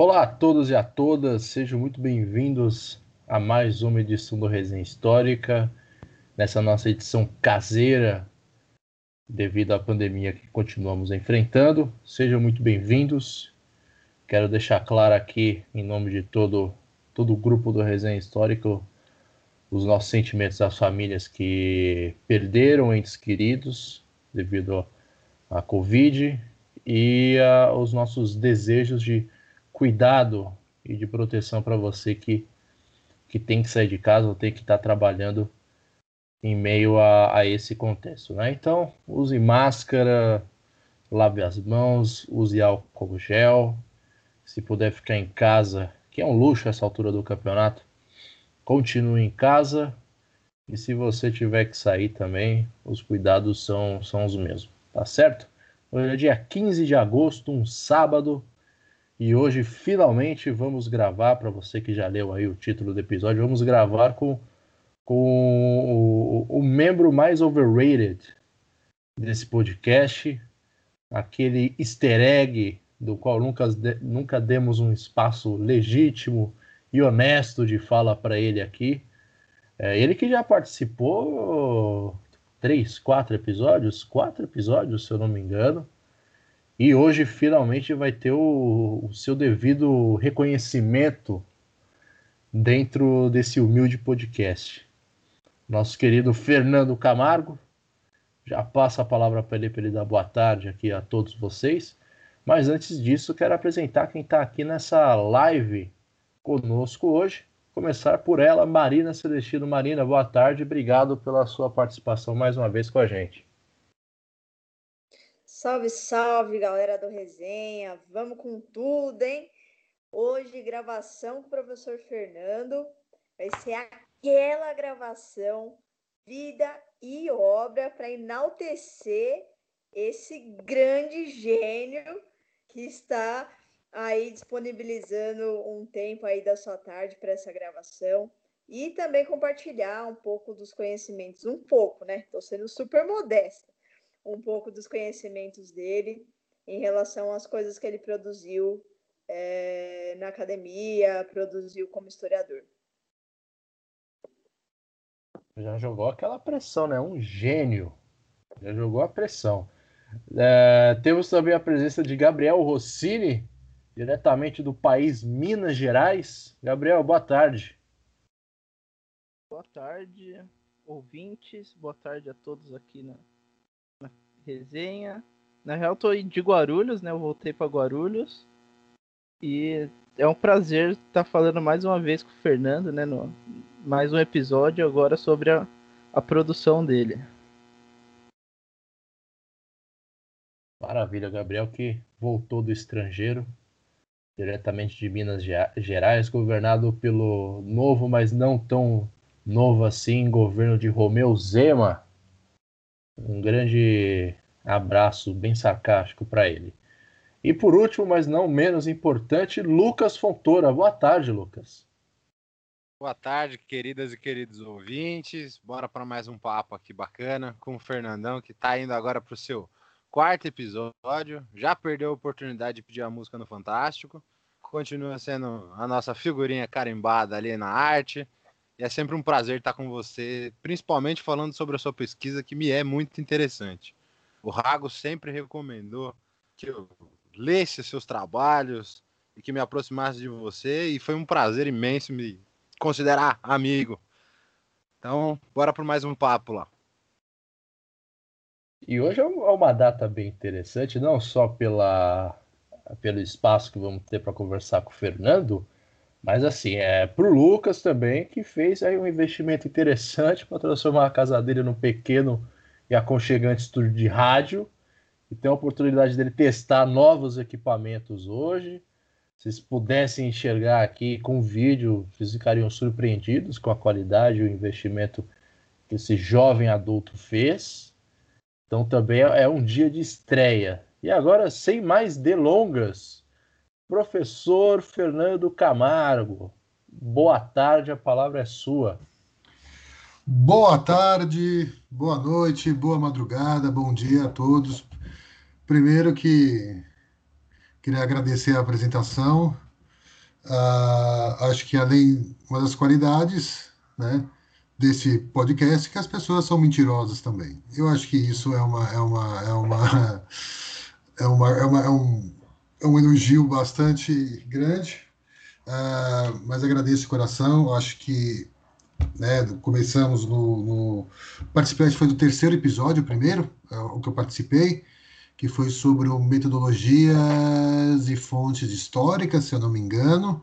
Olá a todos e a todas, sejam muito bem-vindos a mais uma edição do Resenha Histórica, nessa nossa edição caseira, devido à pandemia que continuamos enfrentando. Sejam muito bem-vindos. Quero deixar claro aqui, em nome de todo, todo o grupo do Resenha Histórica, os nossos sentimentos às famílias que perderam entes queridos devido à Covid e uh, os nossos desejos de cuidado e de proteção para você que, que tem que sair de casa ou tem que estar tá trabalhando em meio a, a esse contexto. Né? Então, use máscara, lave as mãos, use álcool gel. Se puder ficar em casa, que é um luxo essa altura do campeonato, continue em casa. E se você tiver que sair também, os cuidados são, são os mesmos, tá certo? Hoje é dia 15 de agosto, um sábado, e hoje finalmente vamos gravar, para você que já leu aí o título do episódio, vamos gravar com, com o, o membro mais overrated desse podcast, aquele easter egg do qual nunca, nunca demos um espaço legítimo e honesto de fala para ele aqui. É, ele que já participou três, quatro episódios, quatro episódios, se eu não me engano. E hoje finalmente vai ter o, o seu devido reconhecimento dentro desse humilde podcast. Nosso querido Fernando Camargo. Já passa a palavra para ele para ele dar boa tarde aqui a todos vocês. Mas antes disso, quero apresentar quem está aqui nessa live conosco hoje. Começar por ela, Marina Celestino. Marina, boa tarde. Obrigado pela sua participação mais uma vez com a gente. Salve, salve, galera do Resenha. Vamos com tudo, hein? Hoje, gravação com o professor Fernando. Vai ser aquela gravação, vida e obra, para enaltecer esse grande gênio que está aí disponibilizando um tempo aí da sua tarde para essa gravação e também compartilhar um pouco dos conhecimentos, um pouco, né? Estou sendo super modesta, um pouco dos conhecimentos dele em relação às coisas que ele produziu é, na academia, produziu como historiador. Já jogou aquela pressão, né? Um gênio. Já jogou a pressão. É, temos também a presença de Gabriel Rossini, diretamente do país Minas Gerais. Gabriel, boa tarde. Boa tarde, ouvintes. Boa tarde a todos aqui na, na resenha. Na real, tô de Guarulhos, né? Eu voltei para Guarulhos. E é um prazer estar falando mais uma vez com o Fernando, né? No, mais um episódio agora sobre a, a produção dele. Maravilha, Gabriel, que voltou do estrangeiro, diretamente de Minas Gerais, governado pelo novo, mas não tão novo assim, governo de Romeu Zema. Um grande abraço bem sarcástico para ele. E por último, mas não menos importante, Lucas Fontoura. Boa tarde, Lucas. Boa tarde, queridas e queridos ouvintes. Bora para mais um papo aqui bacana com o Fernandão, que está indo agora para o seu quarto episódio. Já perdeu a oportunidade de pedir a música no Fantástico. Continua sendo a nossa figurinha carimbada ali na arte. E é sempre um prazer estar com você, principalmente falando sobre a sua pesquisa, que me é muito interessante. O Rago sempre recomendou que eu lesse seus trabalhos e que me aproximasse de você, e foi um prazer imenso me considerar amigo. Então, bora para mais um papo lá. E hoje é, é uma data bem interessante, não só pela, pelo espaço que vamos ter para conversar com o Fernando, mas assim, é pro Lucas também, que fez aí um investimento interessante para transformar a casa dele num pequeno e aconchegante estúdio de rádio. E tem a oportunidade dele testar novos equipamentos hoje. Se vocês pudessem enxergar aqui com vídeo, vocês ficariam surpreendidos com a qualidade e o investimento que esse jovem adulto fez. Então também é um dia de estreia. E agora, sem mais delongas, professor Fernando Camargo, boa tarde, a palavra é sua. Boa tarde, boa noite, boa madrugada, bom dia a todos. Primeiro que queria agradecer a apresentação, Uh, acho que além uma das qualidades, né, desse podcast é que as pessoas são mentirosas também. Eu acho que isso é uma é uma é uma é, uma, é, uma, é um é um elogio bastante grande, uh, mas agradeço de coração. Acho que né, começamos no, no foi do terceiro episódio, o primeiro, é o que eu participei, que foi sobre metodologias e fontes históricas, se eu não me engano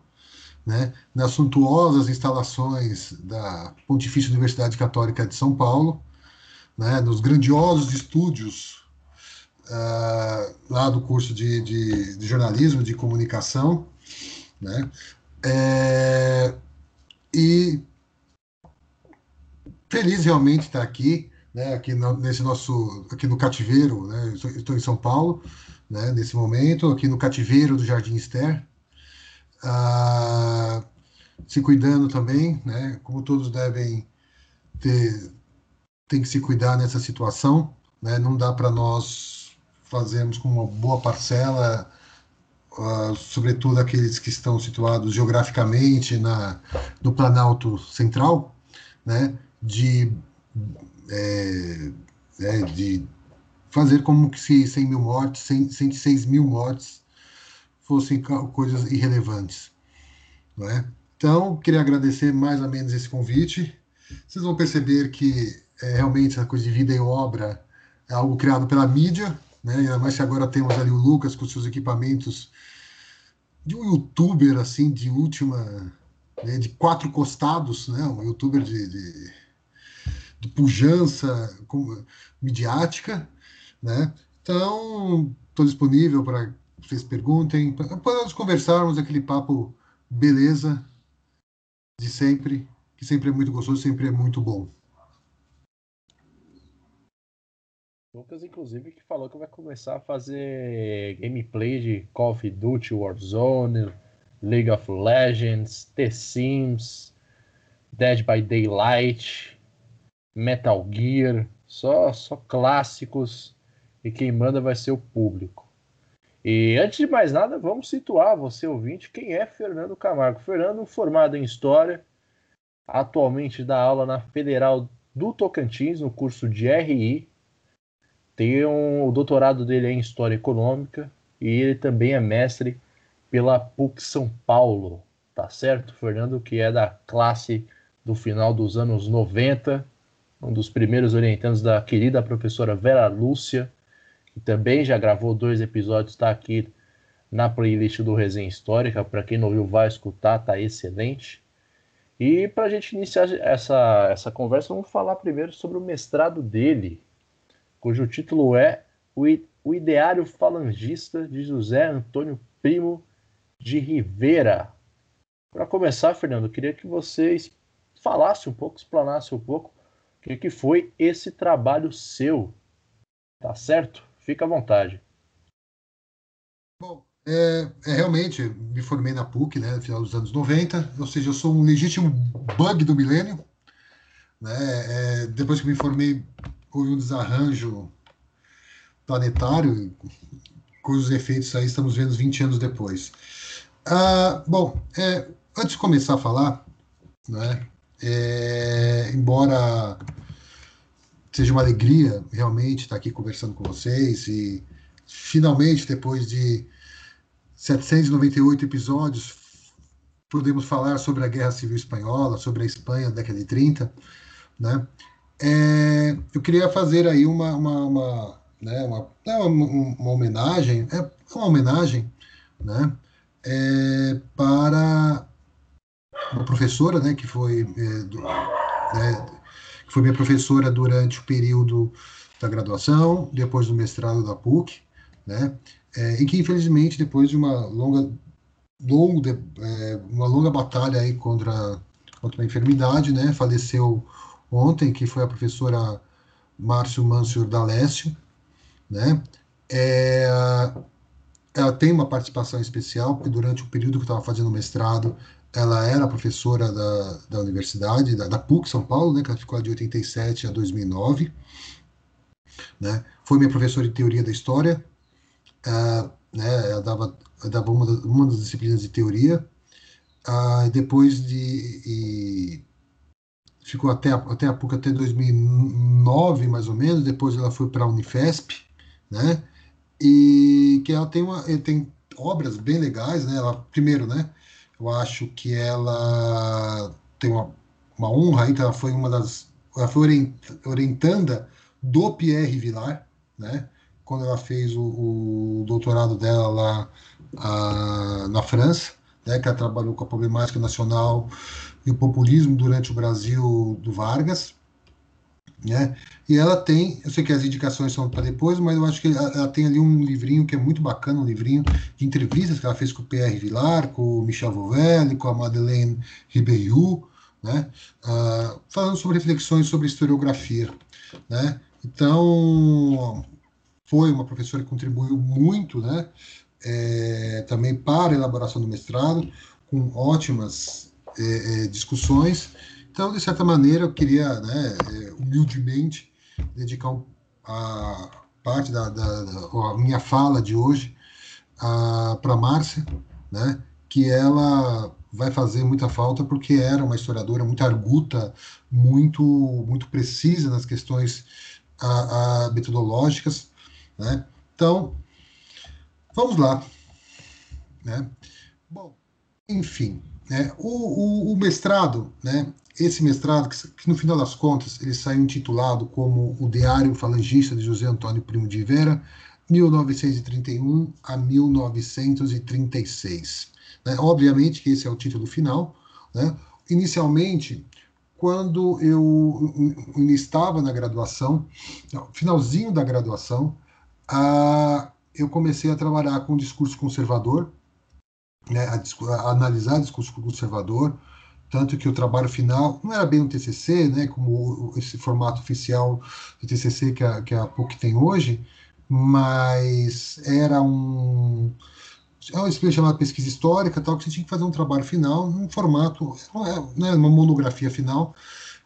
né, nas suntuosas instalações da Pontifícia Universidade Católica de São Paulo, né, nos grandiosos estúdios uh, lá do curso de, de, de, jornalismo, de comunicação, né, é, e feliz realmente estar aqui, né, aqui no, nesse nosso, aqui no cativeiro, né, estou em São Paulo, né, nesse momento, aqui no cativeiro do Jardim Esther, ah, se cuidando também, né? Como todos devem ter, tem que se cuidar nessa situação, né? Não dá para nós fazermos com uma boa parcela, uh, sobretudo aqueles que estão situados geograficamente na, no Planalto Central, né? De, é, é, de fazer como que se 100 mil mortes, 100, 106 mil mortes fossem coisas irrelevantes. Não é? Então, queria agradecer mais ou menos esse convite. Vocês vão perceber que é, realmente essa coisa de vida e obra é algo criado pela mídia, né? ainda mais que agora temos ali o Lucas com seus equipamentos de um youtuber assim de última, né? de quatro costados, né? um youtuber de, de, de pujança midiática, né? Então, estou disponível para vocês perguntem, para nós conversarmos aquele papo beleza de sempre, que sempre é muito gostoso, sempre é muito bom. Lucas, inclusive, que falou que vai começar a fazer gameplay de Call of Duty, Warzone, League of Legends, The Sims, Dead by Daylight, Metal Gear, só, só clássicos, e quem manda vai ser o público. E antes de mais nada, vamos situar você ouvinte quem é Fernando Camargo. Fernando, formado em História, atualmente dá aula na Federal do Tocantins, no curso de RI. Tem um, o doutorado dele é em História Econômica e ele também é mestre pela PUC São Paulo, tá certo? Fernando, que é da classe do final dos anos 90, um dos primeiros orientandos da querida professora Vera Lúcia, que também já gravou dois episódios, está aqui na playlist do Resenha Histórica. Para quem não ouviu, vai escutar, tá excelente. E para a gente iniciar essa, essa conversa, vamos falar primeiro sobre o mestrado dele, cujo título é O Ideário Falangista de José Antônio Primo de Rivera. Para começar, Fernando, eu queria que vocês falasse um pouco, explanasse um pouco o que, que foi esse trabalho seu, tá certo? Fica à vontade. Bom, é, é, realmente, me formei na PUC, né, no final dos anos 90, ou seja, eu sou um legítimo bug do milênio. Né, é, depois que me formei, houve um desarranjo planetário, cujos efeitos aí estamos vendo 20 anos depois. Ah, bom, é, antes de começar a falar, né, é, embora seja uma alegria realmente estar aqui conversando com vocês e finalmente, depois de 798 episódios, podemos falar sobre a Guerra Civil Espanhola, sobre a Espanha da década de 30, né? É, eu queria fazer aí uma, uma, uma, né, uma, uma, uma homenagem, é uma homenagem, né, é, para uma professora, né, que foi é, do, né, foi minha professora durante o período da graduação, depois do mestrado da PUC, né? É, e que infelizmente depois de uma longa, é, uma longa batalha aí contra, contra a enfermidade, né? Faleceu ontem, que foi a professora Márcio Mansur D'Alessio, né? É, ela tem uma participação especial, porque durante o período que eu estava fazendo mestrado, ela era professora da, da universidade, da, da PUC São Paulo, né, que ela ficou de 87 a 2009. Né? Foi minha professora de teoria da história, uh, né, ela dava, dava uma, uma das disciplinas de teoria, ah, depois de. Ficou até, até a PUC até 2009, mais ou menos. Depois ela foi para a Unifesp, né? E que ela tem, uma, tem obras bem legais, né? Ela, primeiro, né? Eu acho que ela tem uma, uma honra que ela foi uma das. Ela foi orientanda do Pierre Vilar, né? Quando ela fez o, o doutorado dela lá a, na França, né? Que ela trabalhou com a problemática nacional e o populismo durante o Brasil do Vargas, né? E ela tem, eu sei que as indicações são para depois, mas eu acho que ela, ela, tem ali um livrinho que é muito bacana, um livrinho de entrevistas que ela fez com o Pierre Vilar, com o Michel Vauvel, com a Madeleine Ribeiro, né? Uh, falando sobre reflexões sobre historiografia, né? Então, foi uma professora que contribuiu muito, né? É, também para a elaboração do mestrado, com ótimas é, é, discussões. Então, de certa maneira, eu queria, né, é, humildemente, dedicar a parte da, da, da minha fala de hoje para a Márcia, né, que ela vai fazer muita falta porque era uma historiadora muito arguta, muito muito precisa nas questões a, a metodológicas, né? Então, vamos lá, né? Bom, enfim, né? O, o, o mestrado, né? Esse mestrado, que, que, no final das contas ele saiu intitulado como O Diário Falangista de José Antônio Primo de Rivera, 1931 a 1936. Né? Obviamente que esse é o título final. Né? Inicialmente, quando eu, estava na graduação, finalzinho da graduação, a, eu comecei a trabalhar com discurso conservador, né, a, a, analisar discurso conservador, tanto que o trabalho final não era bem um TCC, né, como esse formato oficial de TCC que a, que a PUC tem hoje, mas era um é uma disciplina chamada pesquisa histórica, tal, que você tinha que fazer um trabalho final num formato, né, uma monografia final,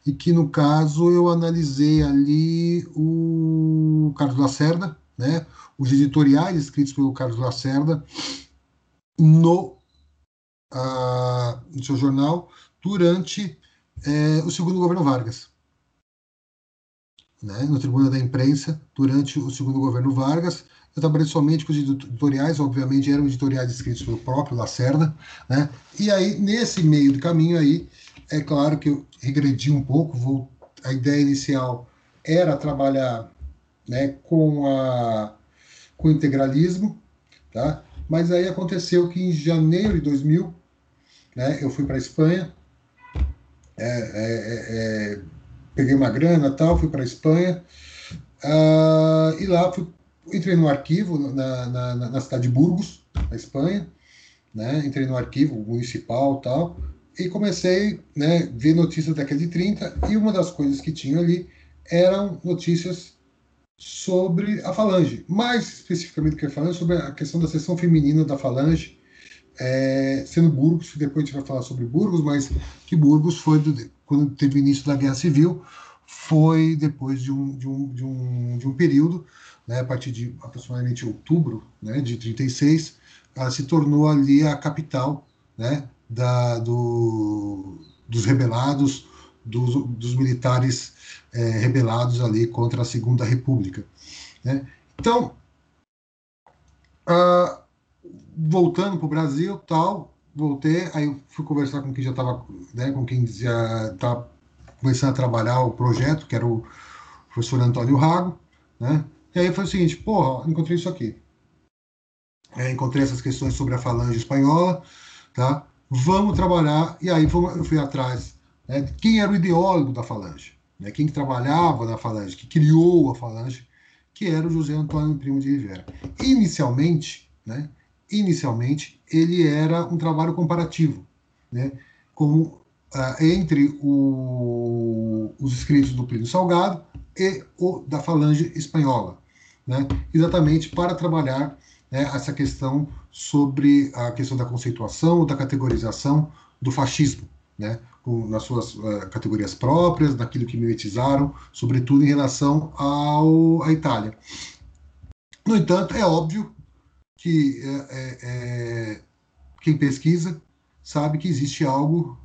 e que no caso eu analisei ali o Carlos Lacerda, né, os editoriais escritos pelo Carlos Lacerda no, uh, no seu jornal durante é, o segundo governo Vargas. Né, no Tribuna da Imprensa, durante o segundo governo Vargas, eu trabalhei somente com os editoriais, obviamente eram editoriais escritos pelo próprio Lacerda, né? E aí, nesse meio do caminho aí, é claro que eu regredi um pouco, vou, a ideia inicial era trabalhar né, com, a, com o integralismo, tá? Mas aí aconteceu que em janeiro de 2000, né, eu fui para a Espanha, é, é, é, é, peguei uma grana tal, fui para a Espanha, uh, e lá fui, entrei no arquivo na, na, na, cidade de Burgos, na Espanha, né, entrei no arquivo municipal tal, e comecei a né, ver notícias da década de 30, e uma das coisas que tinha ali eram notícias sobre a Falange, mais especificamente que a Falange, sobre a questão da seção feminina da Falange, é, sendo Burgos, depois a gente vai falar sobre Burgos, mas que Burgos foi, do, quando teve início da Guerra Civil, foi depois de um, de um, de um, de um período, né, a partir de aproximadamente outubro né, de 36, ela se tornou ali a capital né, da, do, dos rebelados, dos, dos militares é, rebelados ali contra a Segunda República. Né? Então, uh, voltando para o Brasil, tal, voltei, aí fui conversar com quem já estava, né, com quem já tá começando a trabalhar o projeto, que era o professor Antônio Rago, né? E aí foi o seguinte, porra, encontrei isso aqui. É, encontrei essas questões sobre a falange espanhola, tá? Vamos trabalhar, e aí eu fui atrás né, quem era o ideólogo da falange né, quem trabalhava na Falange, que criou a Falange, que era o José Antônio Primo de Rivera. Inicialmente, né, inicialmente ele era um trabalho comparativo, né, como, uh, entre o, os escritos do Plínio Salgado e o da Falange Espanhola, né, exatamente para trabalhar né, essa questão sobre a questão da conceituação, da categorização do fascismo, né, com, nas suas uh, categorias próprias, naquilo que mimetizaram, sobretudo em relação ao, à Itália. No entanto, é óbvio que é, é, é quem pesquisa sabe que existe algo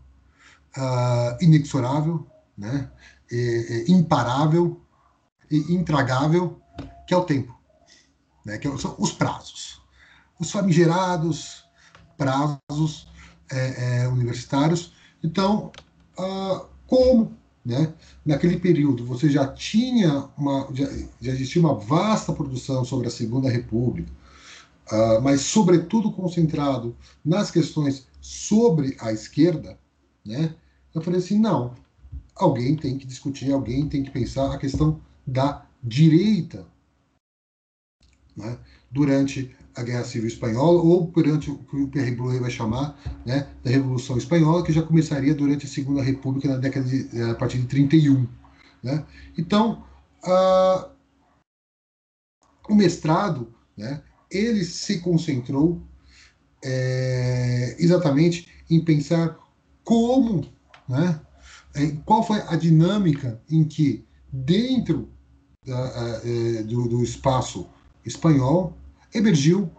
uh, inexorável, né? Imparável e intragável, que é o tempo, né? que são os prazos. Os famigerados prazos é, é, universitários. Então, uh, como né, naquele período você já tinha uma, já, já existia uma vasta produção sobre a Segunda República, uh, mas sobretudo concentrado nas questões sobre a esquerda, né, eu falei assim, não, alguém tem que discutir, alguém tem que pensar a questão da direita né, durante a Guerra Civil Espanhola ou durante o que o Pierre Blouet vai chamar né, da Revolução Espanhola, que já começaria durante a Segunda República na década de, eh, a partir de 31. Né? Então, o mestrado, né, ele se concentrou é, exatamente em pensar como, né, qual foi a dinâmica em que dentro da, uh, do, do espaço espanhol emergiu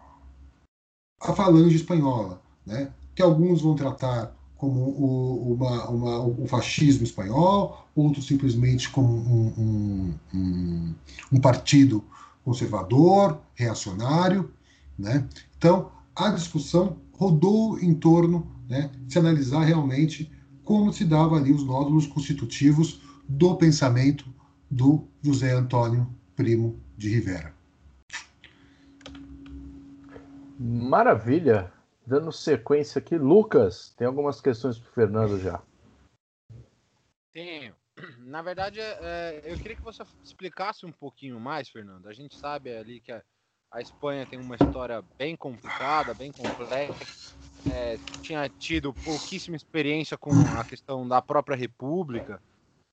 a falange espanhola, né? que alguns vão tratar como o, uma, uma, o fascismo espanhol, outros simplesmente como um, um, um, um partido conservador, reacionário. Né? Então, a discussão rodou em torno né, de se analisar realmente como se dava ali os nódulos constitutivos do pensamento do José Antônio Primo de Rivera. Maravilha. Dando sequência aqui, Lucas, tem algumas questões para o Fernando já. Tenho. Na verdade, é, eu queria que você explicasse um pouquinho mais, Fernando. A gente sabe ali que a, a Espanha tem uma história bem complicada, bem complexa. É, tinha tido pouquíssima experiência com a questão da própria República.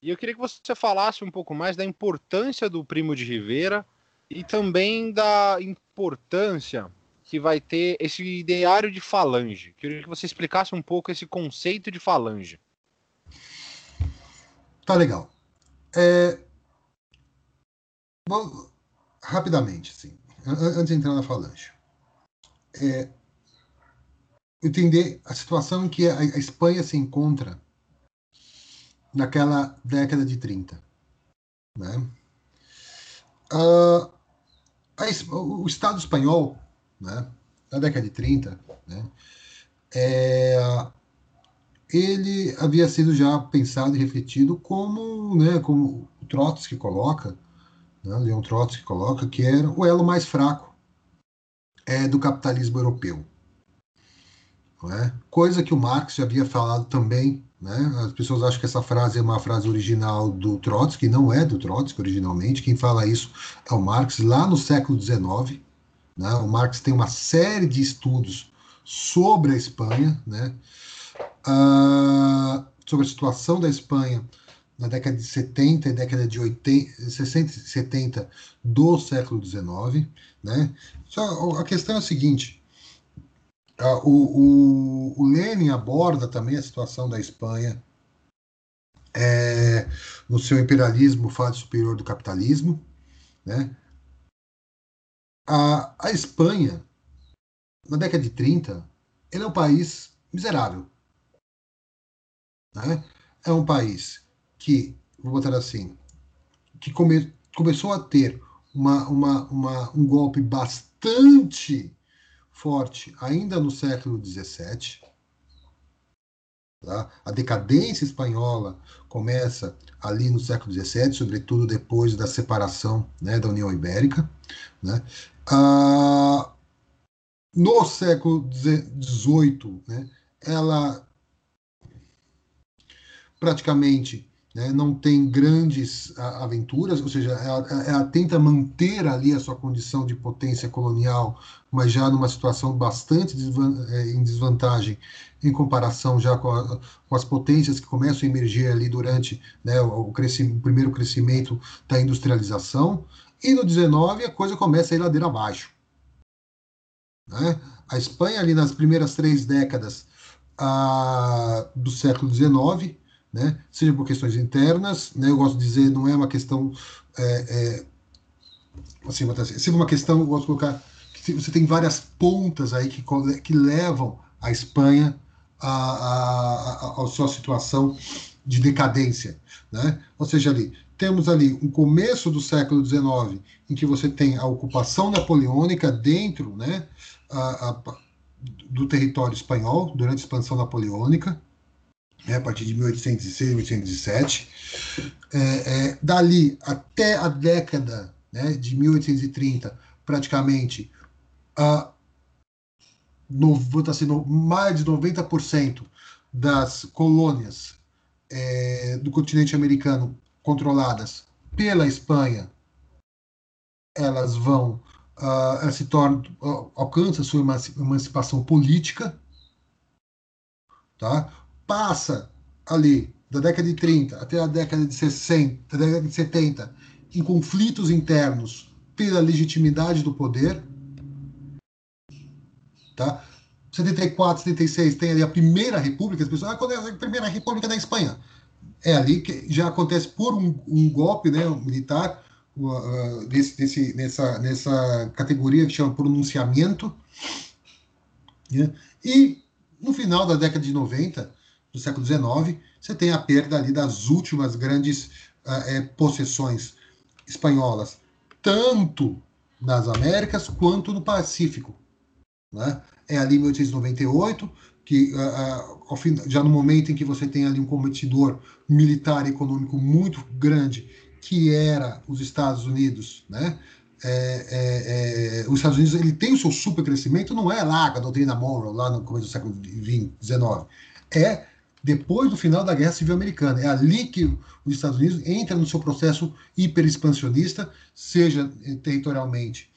E eu queria que você falasse um pouco mais da importância do Primo de Rivera e também da importância que vai ter esse ideário de falange. Queria que você explicasse um pouco esse conceito de falange. Tá legal. É... Bom, rapidamente, assim, antes de entrar na falange. É... Entender a situação em que a Espanha se encontra naquela década de 30. Né? Uh, a, o Estado espanhol né, na década de 30, né, é, ele havia sido já pensado e refletido como, né, como o Trotsky coloca, né, Leon Trotsky coloca, que era o elo mais fraco é, do capitalismo europeu. É? Coisa que o Marx já havia falado também. Né? As pessoas acham que essa frase é uma frase original do Trotsky, não é do Trotsky originalmente. Quem fala isso é o Marx lá no século XIX. Né? O Marx tem uma série de estudos sobre a Espanha, né? Uh, sobre a situação da Espanha na década de 70 e década de 80, 60 e 70 do século XIX. Né? Só a questão é a seguinte: uh, o, o, o Lenin aborda também a situação da Espanha é, no seu imperialismo, fase superior do capitalismo, né? A, a Espanha, na década de 30, ele é um país miserável. Né? É um país que, vou botar assim, que come, começou a ter uma, uma, uma, um golpe bastante forte ainda no século XVII. Tá? A decadência espanhola começa ali no século XVII, sobretudo depois da separação né, da União Ibérica. Né? Ah, no século XVIII, né, ela praticamente né, não tem grandes aventuras, ou seja, ela, ela, tenta manter ali a sua condição de potência colonial, mas já numa situação bastante é, em desvantagem em comparação já com, a, com, as potências que começam a emergir ali durante né, o, o, o primeiro crescimento da industrialização, e no 19 a coisa começa a ir ladeira abaixo. Né? A Espanha, ali nas primeiras três décadas do século XIX, né? seja por questões internas, né? eu gosto de dizer, não é uma questão. É, é, assim, uma questão, eu gosto de colocar, que você tem várias pontas aí que, que levam a Espanha a, a, a, a sua situação de decadência. Né? Ou seja, ali temos ali um começo do século XIX, em que você tem a ocupação napoleônica dentro né, a, a, do território espanhol, durante a expansão napoleônica, né, a partir de 1806, 1807. É, é, dali até a década né, de 1830, praticamente, a, no, assim, no, mais de 90% das colônias é, do continente americano controladas pela Espanha, elas vão, uh, se tornam, uh, alcançam sua emancipação política, tá? Passa ali da década de 30 até a década de 60, da década de 70, em conflitos internos pela legitimidade do poder, tá? 74, 76 tem ali a primeira república, as pessoas, ah, quando é a primeira república da Espanha? É ali que já acontece por um, um golpe né, militar, uh, desse, desse, nessa, nessa categoria que chama pronunciamento. Né? E no final da década de 90, do século XIX, você tem a perda ali das últimas grandes uh, é, possessões espanholas, tanto nas Américas quanto no Pacífico. Né? É ali 1898, que uh, fim, já no momento em que você tem ali um competidor militar e econômico muito grande, que era os Estados Unidos, né? É, é, é, os Estados Unidos ele tem o seu supercrescimento, não é lá a doutrina Monroe, lá no começo do século XIX, é depois do final da Guerra Civil Americana. É ali que os Estados Unidos entra no seu processo hiperexpansionista, seja eh, territorialmente,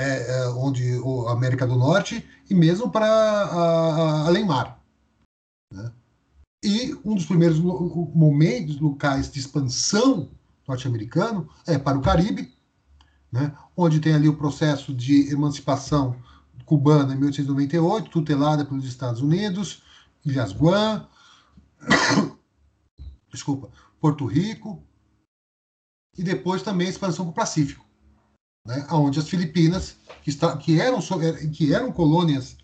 é, é, onde a América do Norte e mesmo para além mar. Né? E um dos primeiros momentos, locais de expansão norte-americano é para o Caribe, né? onde tem ali o processo de emancipação cubana em 1898, tutelada pelos Estados Unidos, Ilhas Guam, desculpa, Porto Rico, e depois também a expansão para o Pacífico né, onde as Filipinas, que, está, que, eram, que eram colônias,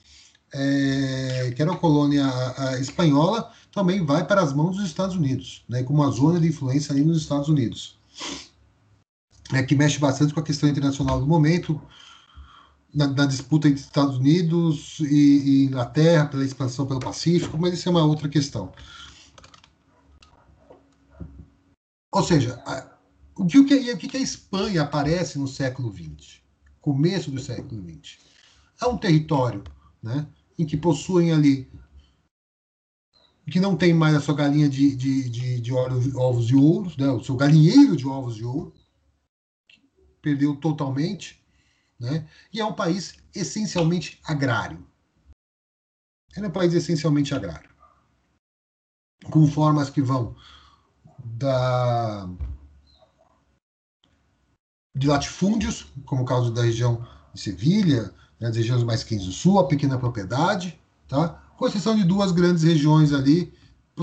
é, que eram colônia a, espanhola, também vai para as mãos dos Estados Unidos, né, como uma zona de influência ali nos Estados Unidos. É, que mexe bastante com a questão internacional do momento, na, na disputa entre Estados Unidos e, e, Inglaterra pela expansão pelo Pacífico, mas isso é uma outra questão. Ou seja, o que, o que a Espanha aparece no século XX, começo do século XX? É um território né, em que possuem ali, que não tem mais a sua galinha de, de, de, de ovos de ouro, né, o seu galinheiro de ovos de ouro, perdeu totalmente, né, e é um país essencialmente agrário. É um país essencialmente agrário, com formas que vão da de latifúndios, como o caso da região de Sevilha, né, das regiões mais quentes do sul, a pequena propriedade, tá? com exceção de duas grandes regiões ali,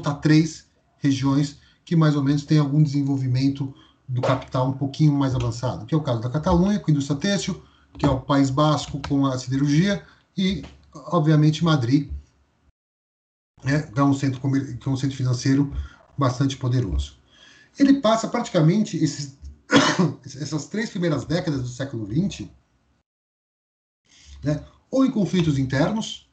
tá, três regiões que mais ou menos têm algum desenvolvimento do capital um pouquinho mais avançado, que é o caso da Catalunha, com a indústria têxtil, que é o País Basco com a siderurgia, e, obviamente, Madrid, né, que, é um centro, que é um centro financeiro bastante poderoso. Ele passa praticamente esses essas três primeiras décadas do século XX, né, ou em conflitos internos,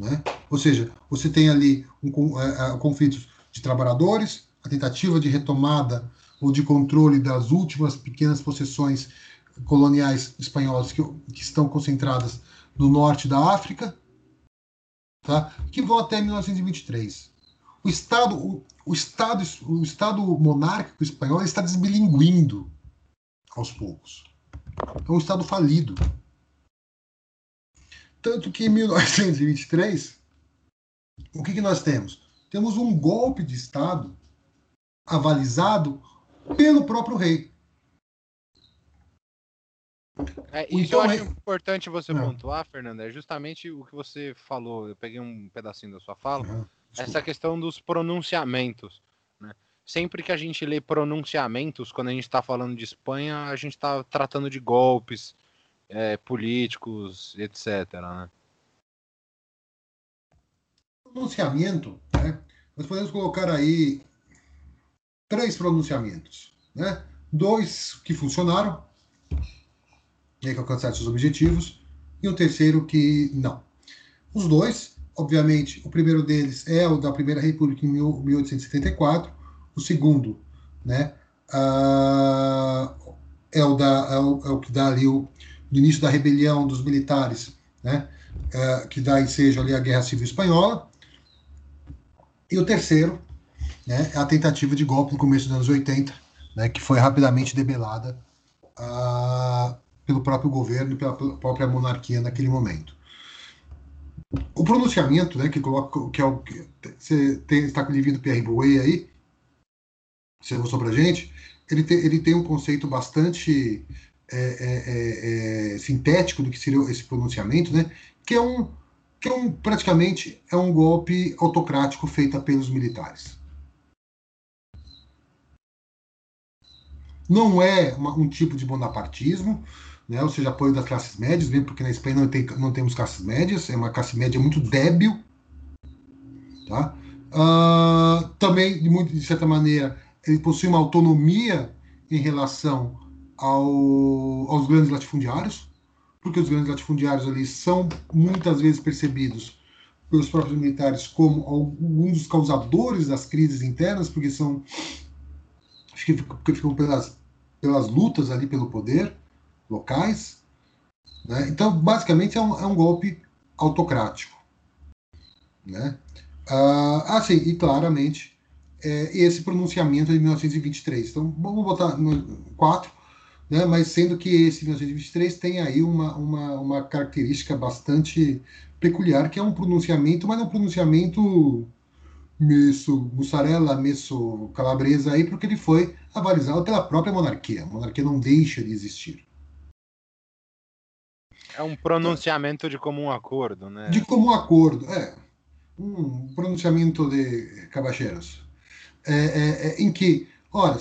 né, ou seja, você tem ali um, é, é, conflitos de trabalhadores, a tentativa de retomada ou de controle das últimas pequenas possessões coloniais espanholas que, que estão concentradas no norte da África, tá, que vão até 1923. O Estado, o, o Estado, o Estado monárquico espanhol está desbilinguindo aos poucos. É um Estado falido. Tanto que em 1923, o que, que nós temos? Temos um golpe de Estado avalizado pelo próprio rei. É, isso então, eu acho é... importante você não. pontuar, Fernanda, é justamente o que você falou. Eu peguei um pedacinho da sua fala. Essa questão dos pronunciamentos. Sempre que a gente lê pronunciamentos, quando a gente está falando de Espanha, a gente está tratando de golpes é, políticos, etc. Né? pronunciamento, né, nós podemos colocar aí três pronunciamentos. Né? Dois que funcionaram, né, que alcançaram seus objetivos, e um terceiro que não. Os dois, obviamente, o primeiro deles é o da Primeira República em 1874, o segundo né, uh, é, o da, é, o, é o que dá ali o, início da rebelião dos militares, né, uh, que dá ensejo ali a Guerra Civil Espanhola, e o terceiro né, é a tentativa de golpe no começo dos anos 80, né, que foi rapidamente debelada uh, pelo próprio governo e pela própria monarquia naquele momento. O pronunciamento, né, que coloca, que é o que você está com o livro do Pierre Bouet aí, você mostrou para gente, ele tem, ele tem um conceito bastante é, é, é, é, sintético do que seria esse pronunciamento, né, que é um que é um, praticamente é um golpe autocrático feito pelos militares. Não é uma, um tipo de bonapartismo, né, ou seja, apoio das classes médias, mesmo porque na Espanha não, tem, não temos classes médias, é uma classe média muito débil. Tá? Uh, também, de, muito, de certa maneira, ele possui uma autonomia em relação ao, aos grandes latifundiários, porque os grandes latifundiários ali são muitas vezes percebidos pelos próprios militares como alguns dos causadores das crises internas, porque são porque ficam pelas, pelas lutas ali pelo poder locais. Né? Então, basicamente, é um, é um golpe autocrático. Né? Ah, sim, e claramente é, esse pronunciamento de 1923. Então, vamos botar no 4, né? mas sendo que esse 1923 tem aí uma, uma, uma característica bastante peculiar, que é um pronunciamento, mas é um pronunciamento messo mussarela, messo calabresa aí, porque ele foi avalizado pela própria monarquia. A monarquia não deixa de existir. É um pronunciamento de comum acordo, né? De comum acordo, é. Um pronunciamento de cabacheiros. É, é, é, em que, ora,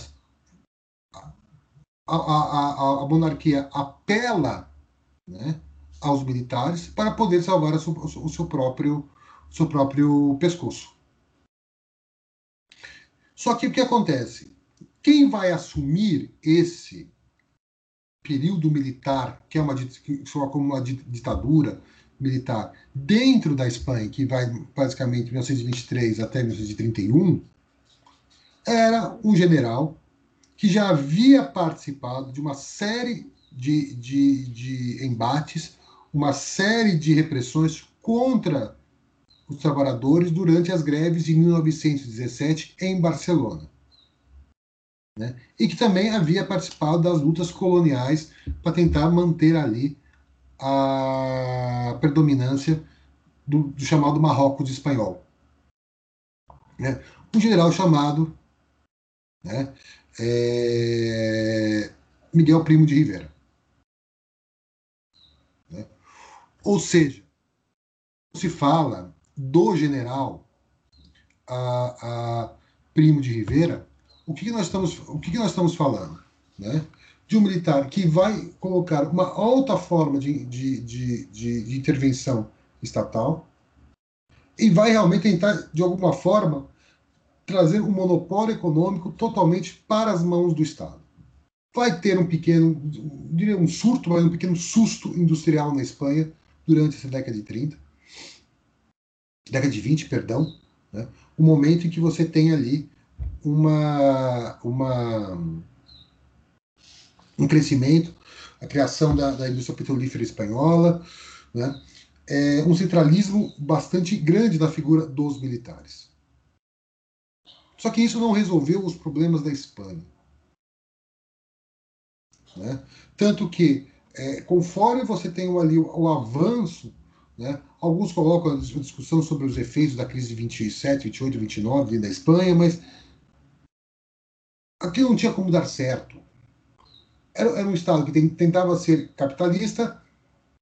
a, a, a, a monarquia apela né, aos militares para poder salvar o seu, o seu próprio, seu próprio pescoço. Só que o que acontece? Quem vai assumir esse período militar, que é uma, que soa como uma ditadura militar, dentro da Espanha, que vai basicamente de 1923 até 1931, era um general que já havia participado de uma série de, de, de embates, uma série de repressões contra os trabalhadores durante as greves de 1917 em Barcelona. Né? E que também havia participado das lutas coloniais para tentar manter ali a predominância do, do chamado Marrocos espanhol. Né? Um general chamado né, é, Miguel Primo de Rivera. Né? Ou seja, se fala do general a, a Primo de Rivera, o que, que nós estamos, o que, que nós estamos falando? Né? De um militar que vai colocar uma alta forma de, de, de, de, intervenção estatal e vai realmente tentar, de alguma forma, trazer um monopólio econômico totalmente para as mãos do Estado. Vai ter um pequeno, diria um surto, mas um pequeno susto industrial na Espanha durante essa década de 30 década de 20, perdão, né, o momento em que você tem ali uma, uma, um crescimento, a criação da, da indústria petrolífera espanhola, né, é, um centralismo bastante grande da figura dos militares. Só que isso não resolveu os problemas da Espanha. Né? Tanto que, é, conforme você tem ali o, o avanço né? Alguns colocam a discussão sobre os efeitos da crise de 27, 28, 29 da Espanha, mas aquilo não tinha como dar certo. Era, era um Estado que tentava ser capitalista,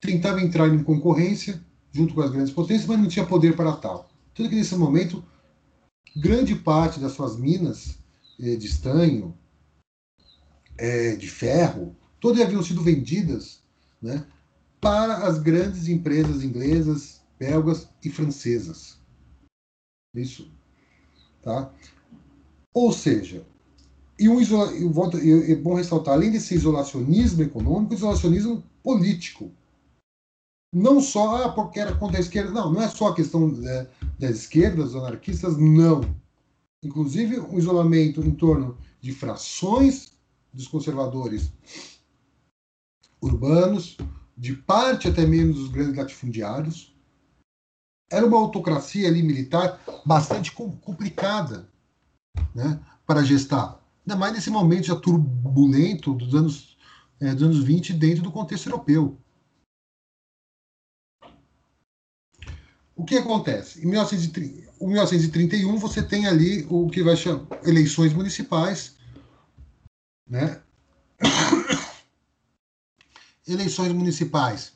tentava entrar em concorrência junto com as grandes potências, mas não tinha poder para tal. Tanto que nesse momento, grande parte das suas minas eh, de estanho, eh, de ferro, todas haviam sido vendidas né, para as grandes empresas inglesas, belgas e francesas. Isso. Tá? Ou seja, e um isola, é bom ressaltar, além desse isolacionismo econômico, isolacionismo político. Não só ah, porque era contra a esquerda, não, não é só a questão das esquerdas, dos anarquistas, não. Inclusive, um isolamento em torno de frações dos conservadores urbanos, de parte até mesmo dos grandes latifundiários. Era uma autocracia ali militar bastante complicada né, para gestar. Ainda mais nesse momento já turbulento dos anos, é, dos anos 20 dentro do contexto europeu. O que acontece? Em 1931 você tem ali o que vai chamar eleições municipais, né? eleições municipais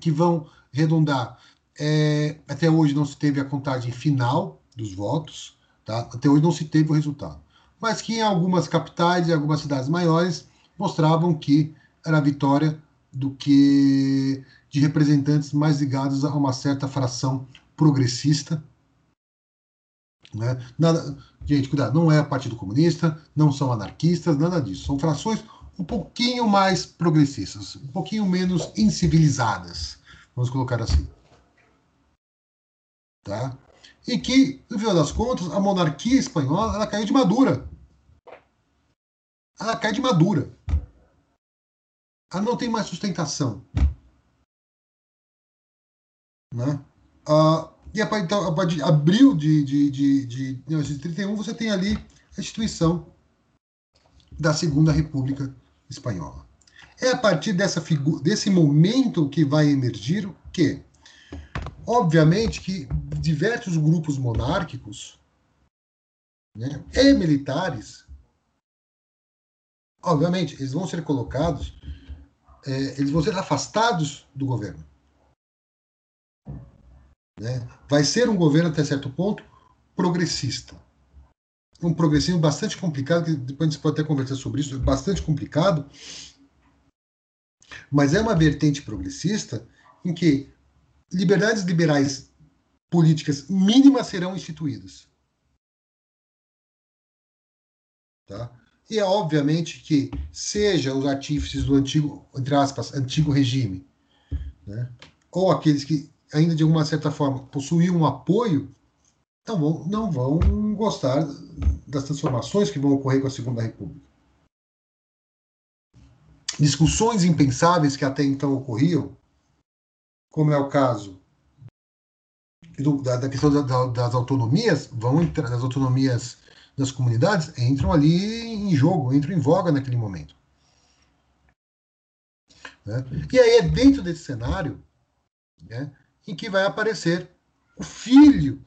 que vão redundar. É, até hoje não se teve a contagem final dos votos, tá? até hoje não se teve o resultado. Mas que em algumas capitais e algumas cidades maiores mostravam que era a vitória do que de representantes mais ligados a uma certa fração progressista. Né? Nada, gente, cuidado, não é Partido Comunista, não são anarquistas, nada disso. São frações um pouquinho mais progressistas, um pouquinho menos incivilizadas, vamos colocar assim. Tá? E que, no final das contas, a monarquia espanhola ela caiu de madura. Ela cai de madura. Ela não tem mais sustentação. Né? Ah, e a, então, a partir de abril de, de, de, de 1931, você tem ali a instituição da Segunda República Espanhola. É a partir dessa desse momento que vai emergir que, obviamente, que diversos grupos monárquicos né, e militares, obviamente, eles vão ser colocados, é, eles vão ser afastados do governo. Né? Vai ser um governo, até certo ponto, progressista. Um progressismo bastante complicado, que depois a gente pode até conversar sobre isso, bastante complicado, mas é uma vertente progressista em que liberdades liberais políticas mínimas serão instituídas. Tá? E é obviamente que, seja os artífices do antigo, entre aspas, antigo regime, né, ou aqueles que ainda de alguma certa forma possuíam um apoio, não vão, não vão gostar das transformações que vão ocorrer com a Segunda República. Discussões impensáveis que até então ocorriam, como é o caso do, da, da, questão da, das autonomias, vão entrar, das autonomias das comunidades, entram ali em jogo, entram em voga naquele momento. Né? E aí é dentro desse cenário né, em que vai aparecer o filho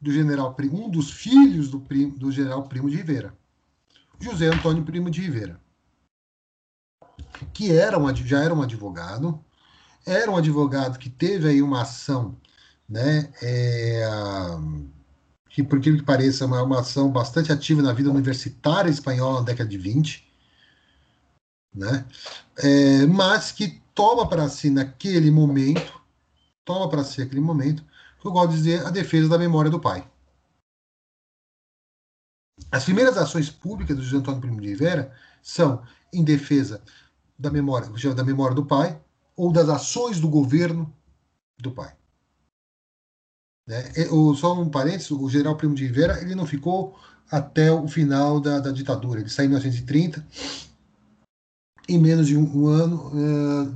do general, um dos filhos do, primo, do general Primo de Rivera, José Antônio Primo de Rivera, que era um, já era um advogado, era um advogado que teve aí uma ação, né, é, que por que pareça uma, uma ação bastante ativa na vida universitária espanhola na década de 20, né, é, mas que toma para si naquele momento toma para si aquele momento, que eu gosto de dizer a defesa da memória do pai. As primeiras ações públicas do José Antônio Primo de Rivera são em defesa da memória, da memória do pai ou das ações do governo do pai. Né? só um parênteses, o general Primo de Rivera ele não ficou até o final da, da ditadura. Ele saiu em 1930. Em menos de um, um ano, uh,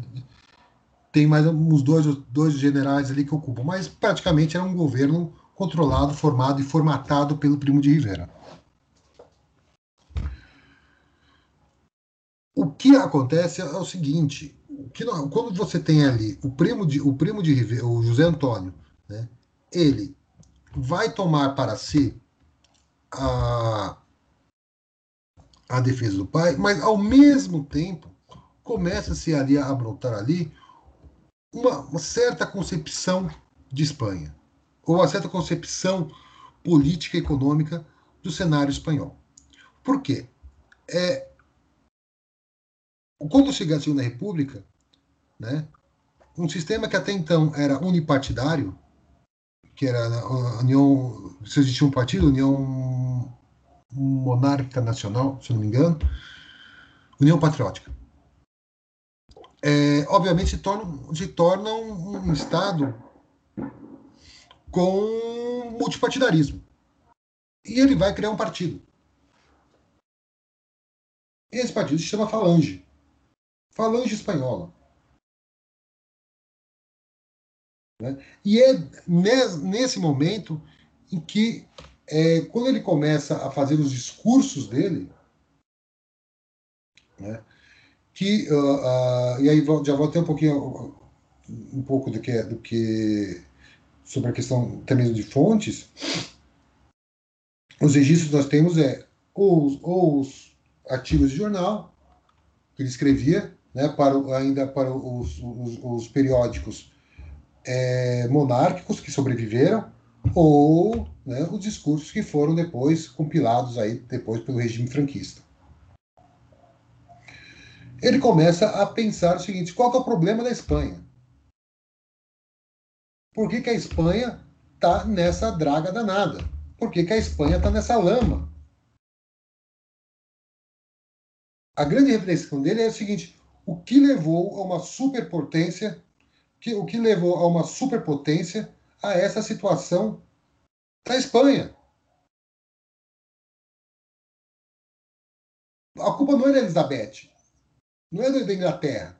tem mais uns dois, dois generais ali que ocupam, mas praticamente era um governo controlado, formado e formatado pelo Primo de Rivera. O que acontece é o seguinte: que quando você tem ali o primo de, o primo de Rivera, o José Antônio, né, ele vai tomar para si a, a defesa do pai, mas ao mesmo tempo começa-se ali a brotar ali uma, uma certa concepção de Espanha, ou uma certa concepção política e econômica do cenário espanhol. Por quê? É, quando chega a Segunda República, né, um sistema que até então era unipartidário, que era a União, se existia um partido, União Monárquica Nacional, se não me engano, União Patriótica. É, obviamente se torna, se torna um, um Estado com multipartidarismo. E ele vai criar um partido. Esse partido se chama Falange. Falange Espanhola. Né? E é nesse momento em que, é, quando ele começa a fazer os discursos dele, né, que, uh, uh, e aí já vou até um pouquinho, um pouco do que, do que sobre a questão mesmo de fontes, os registros nós temos é ou, ou os artigos de jornal que ele escrevia, né, para, ainda para os, os, os periódicos é, monárquicos que sobreviveram, ou né, os discursos que foram depois compilados aí depois pelo regime franquista. Ele começa a pensar o seguinte: qual é o problema da Espanha? Por que, que a Espanha está nessa draga danada? Por que, que a Espanha está nessa lama? A grande reflexão dele é o seguinte: o que levou a uma superpotência, que, o que levou a uma superpotência a essa situação da Espanha? A culpa não é da Elizabeth, não é da Inglaterra.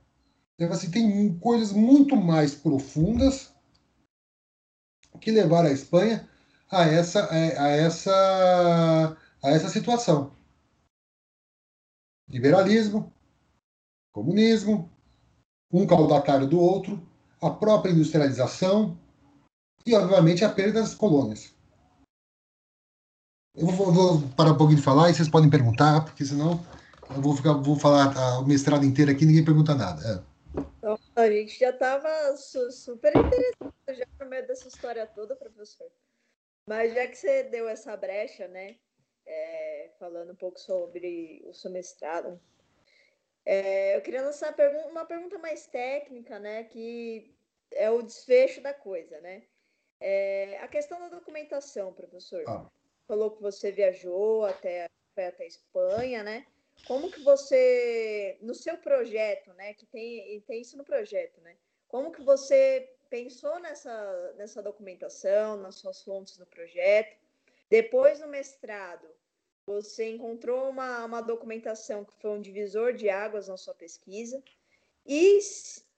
Então, assim, tem coisas muito mais profundas que levaram a Espanha a essa, a essa, a essa situação. Liberalismo, comunismo, um caudatário do outro, a própria industrialização e, obviamente, a perda das colônias. Eu vou, vou, parar um pouquinho de falar e vocês podem perguntar, porque senão eu vou, ficar, vou falar o mestrado inteiro aqui e ninguém pergunta nada. É. Então, a gente já estava su super interessado já no meio dessa história toda, professor. Mas já que você deu essa brecha, né, é, falando um pouco sobre o seu mestrado, é, eu queria lançar uma pergunta mais técnica, né, que é o desfecho da coisa, né? É, a questão da documentação, professor. Ah. Falou que você viajou até, foi até a Espanha, né? Como que você, no seu projeto, né, que tem, tem isso no projeto, né? Como que você pensou nessa, nessa documentação, nas suas fontes no projeto? Depois, no mestrado, você encontrou uma, uma documentação que foi um divisor de águas na sua pesquisa. E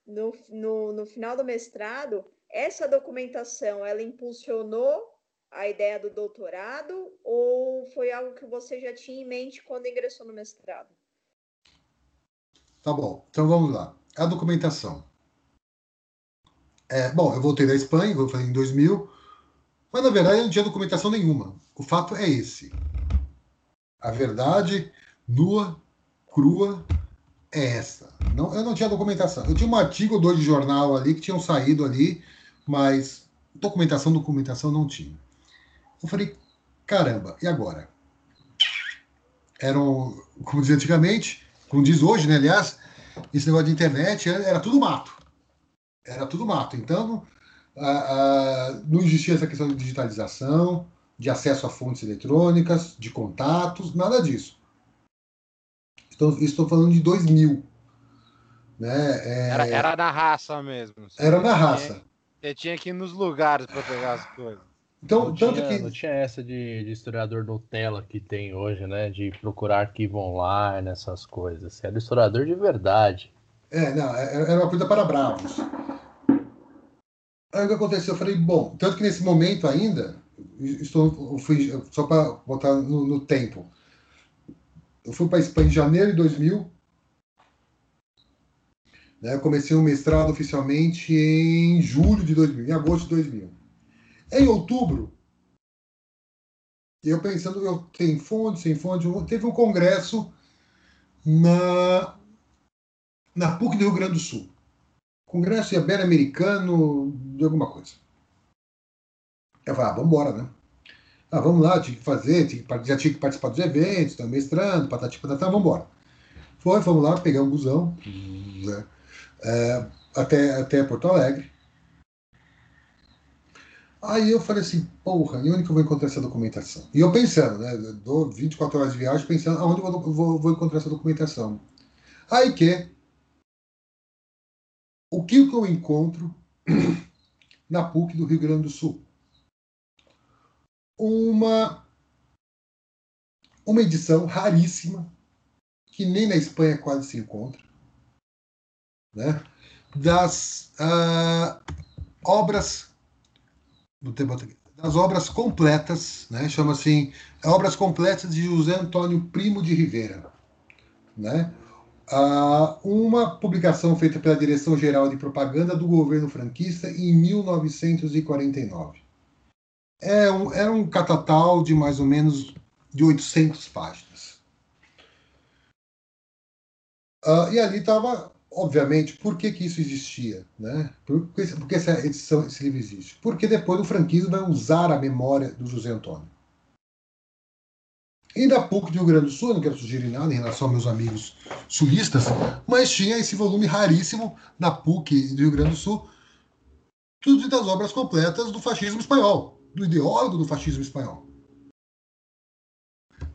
no, no, no final do mestrado, essa documentação, ela impulsionou a ideia do doutorado ou foi algo que você já tinha em mente quando ingressou no mestrado? Tá bom, então vamos lá. A documentação. É, bom, eu voltei da Espanha, vou fazer em 2000, mas na verdade eu não tinha documentação nenhuma. O fato é esse. A verdade nua, crua, é essa. Não, eu não tinha documentação. Eu tinha um artigo ou dois de jornal ali que tinham saído ali, mas documentação, documentação não tinha. Eu falei, caramba, e agora? Eram, como dizia antigamente, como diz hoje, né? Aliás, esse negócio de internet era, era tudo mato. Era tudo mato. Então, não existia essa questão de digitalização, de acesso a fontes eletrônicas, de contatos, nada disso. Estou, estou falando de 2000. Né? É, era, era na raça mesmo. Era na raça. Você tinha que ir nos lugares para pegar as coisas. Então, não tanto tinha, que... não tinha essa de, de, historiador Nutella que tem hoje, né? De procurar arquivo online, essas coisas. Você era historiador de verdade. É, não, é, era uma coisa para bravos. Aí o que aconteceu? Eu falei, bom, tanto que nesse momento ainda, estou, fui, só para botar no, no, tempo, eu fui para a Espanha em janeiro de 2000, né, comecei o mestrado oficialmente em julho de 2000, em agosto de 2000. Em outubro, eu pensando, eu tenho fonte, sem fonte, teve um congresso na, na PUC do Rio Grande do Sul. Congresso Ibero-Americano de alguma coisa. Eu falei, ah, vamos embora, né? Ah, vamos lá, tinha que fazer, tinha que, já tinha que participar dos eventos, estava mestrando, patati patatá, vamos embora. Foi, fomos lá, pegar um busão né, é, até, até Porto Alegre. Aí eu falei assim, porra, e onde que eu vou encontrar essa documentação? E eu pensando, né? Dou 24 horas de viagem pensando aonde eu vou, vou encontrar essa documentação. Aí que o que eu encontro na PUC do Rio Grande do Sul? Uma, uma edição raríssima, que nem na Espanha quase se encontra, né? das uh, obras das obras completas, né? chama assim, obras completas de José Antônio Primo de Rivera, né? Uh, uma publicação feita pela Direção Geral de Propaganda do governo franquista em 1949. É um, era um catatal de mais ou menos de 800 páginas. Uh, e ali estava, obviamente, por que, que isso existia? Né? Por, que, por que essa edição, esse livro existe? Porque depois o franquismo vai usar a memória do José Antônio. E da PUC do Rio Grande do Sul, não quero sugerir nada em relação aos meus amigos sulistas, mas tinha esse volume raríssimo na PUC do Rio Grande do Sul, tudo das obras completas do fascismo espanhol, do ideólogo do fascismo espanhol.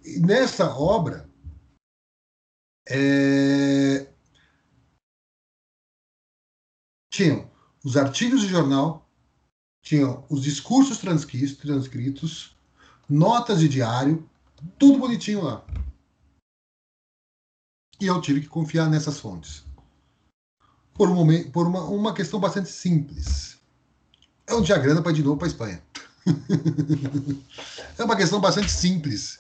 E nessa obra, é... tinham os artigos de jornal, tinham os discursos transcritos, notas de diário, tudo bonitinho lá. E eu tive que confiar nessas fontes. Por, um momento, por uma, uma questão bastante simples. É um diagrama para ir de novo para a Espanha. é uma questão bastante simples.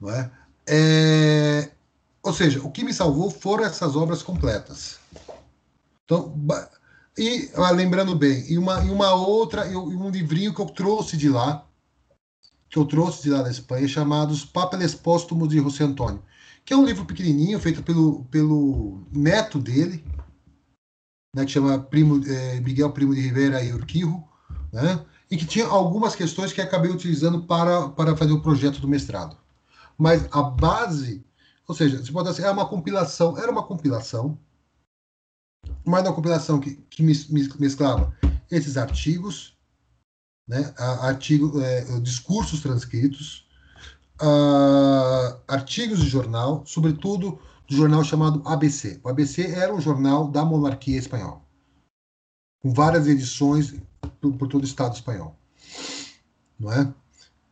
Não é? é? Ou seja, o que me salvou foram essas obras completas. Então, e ah, lembrando bem, e uma, e uma outra, e um livrinho que eu trouxe de lá, que eu trouxe de lá da Espanha, chamados Papeles Póstumos de José Antônio, que é um livro pequenininho, feito pelo, pelo neto dele, né, que chama Primo, é, Miguel Primo de Rivera e Urquijo, né, e que tinha algumas questões que acabei utilizando para, para fazer o projeto do mestrado. Mas a base, ou seja, se pode dizer, é uma compilação, era uma compilação, mas uma compilação que, que mesclava esses artigos né, artigo, é, discursos transcritos, uh, artigos de jornal, sobretudo do jornal chamado ABC. O ABC era um jornal da monarquia espanhola, com várias edições por, por todo o Estado espanhol. Não é?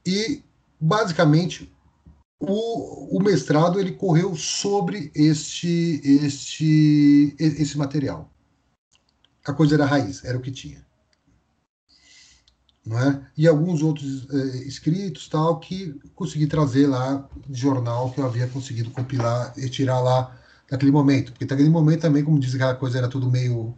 E, basicamente, o, o, mestrado ele correu sobre este, este, esse material. A coisa era raiz, era o que tinha não é? e alguns outros é, escritos tal que consegui trazer lá de jornal que eu havia conseguido compilar e tirar lá naquele momento, porque naquele momento também, como diz aquela coisa, era tudo meio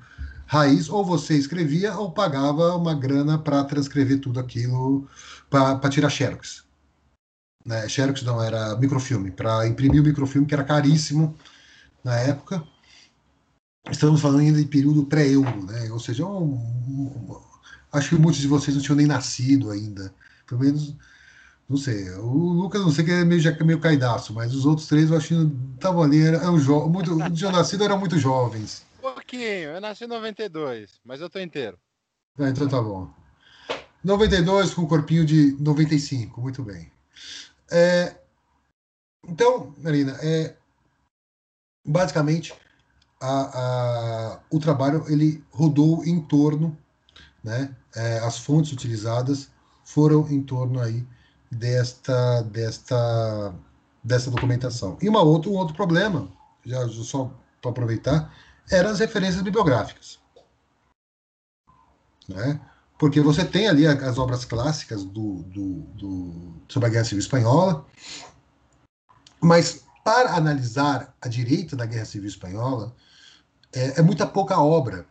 raiz, ou você escrevia ou pagava uma grana para transcrever tudo aquilo para tirar xerox. Né? Xerox não, era microfilme, para imprimir o microfilme que era caríssimo na época. Estamos falando ainda de período pré-euro, né? ou seja, um, um Acho que muitos de vocês não tinham nem nascido ainda. Pelo menos, não sei. O Lucas, não sei que é meio, já é meio caidaço, mas os outros três eu acho que estavam ali, eram jovens. Muito, tinham nascido eram muito jovens. Pouquinho, eu nasci em 92, mas eu tô inteiro. Ah, então tá bom. 92 com corpinho de 95, muito bem. É, então, Marina, é, basicamente a, a, o trabalho ele rodou em torno né, é, as fontes utilizadas foram em torno aí desta, desta, desta documentação. E uma outra, um outro problema, já só para aproveitar, eram as referências bibliográficas. Né? Porque você tem ali as obras clássicas do, do, do, sobre a Guerra Civil Espanhola, mas para analisar a direita da Guerra Civil Espanhola, é, é muita pouca obra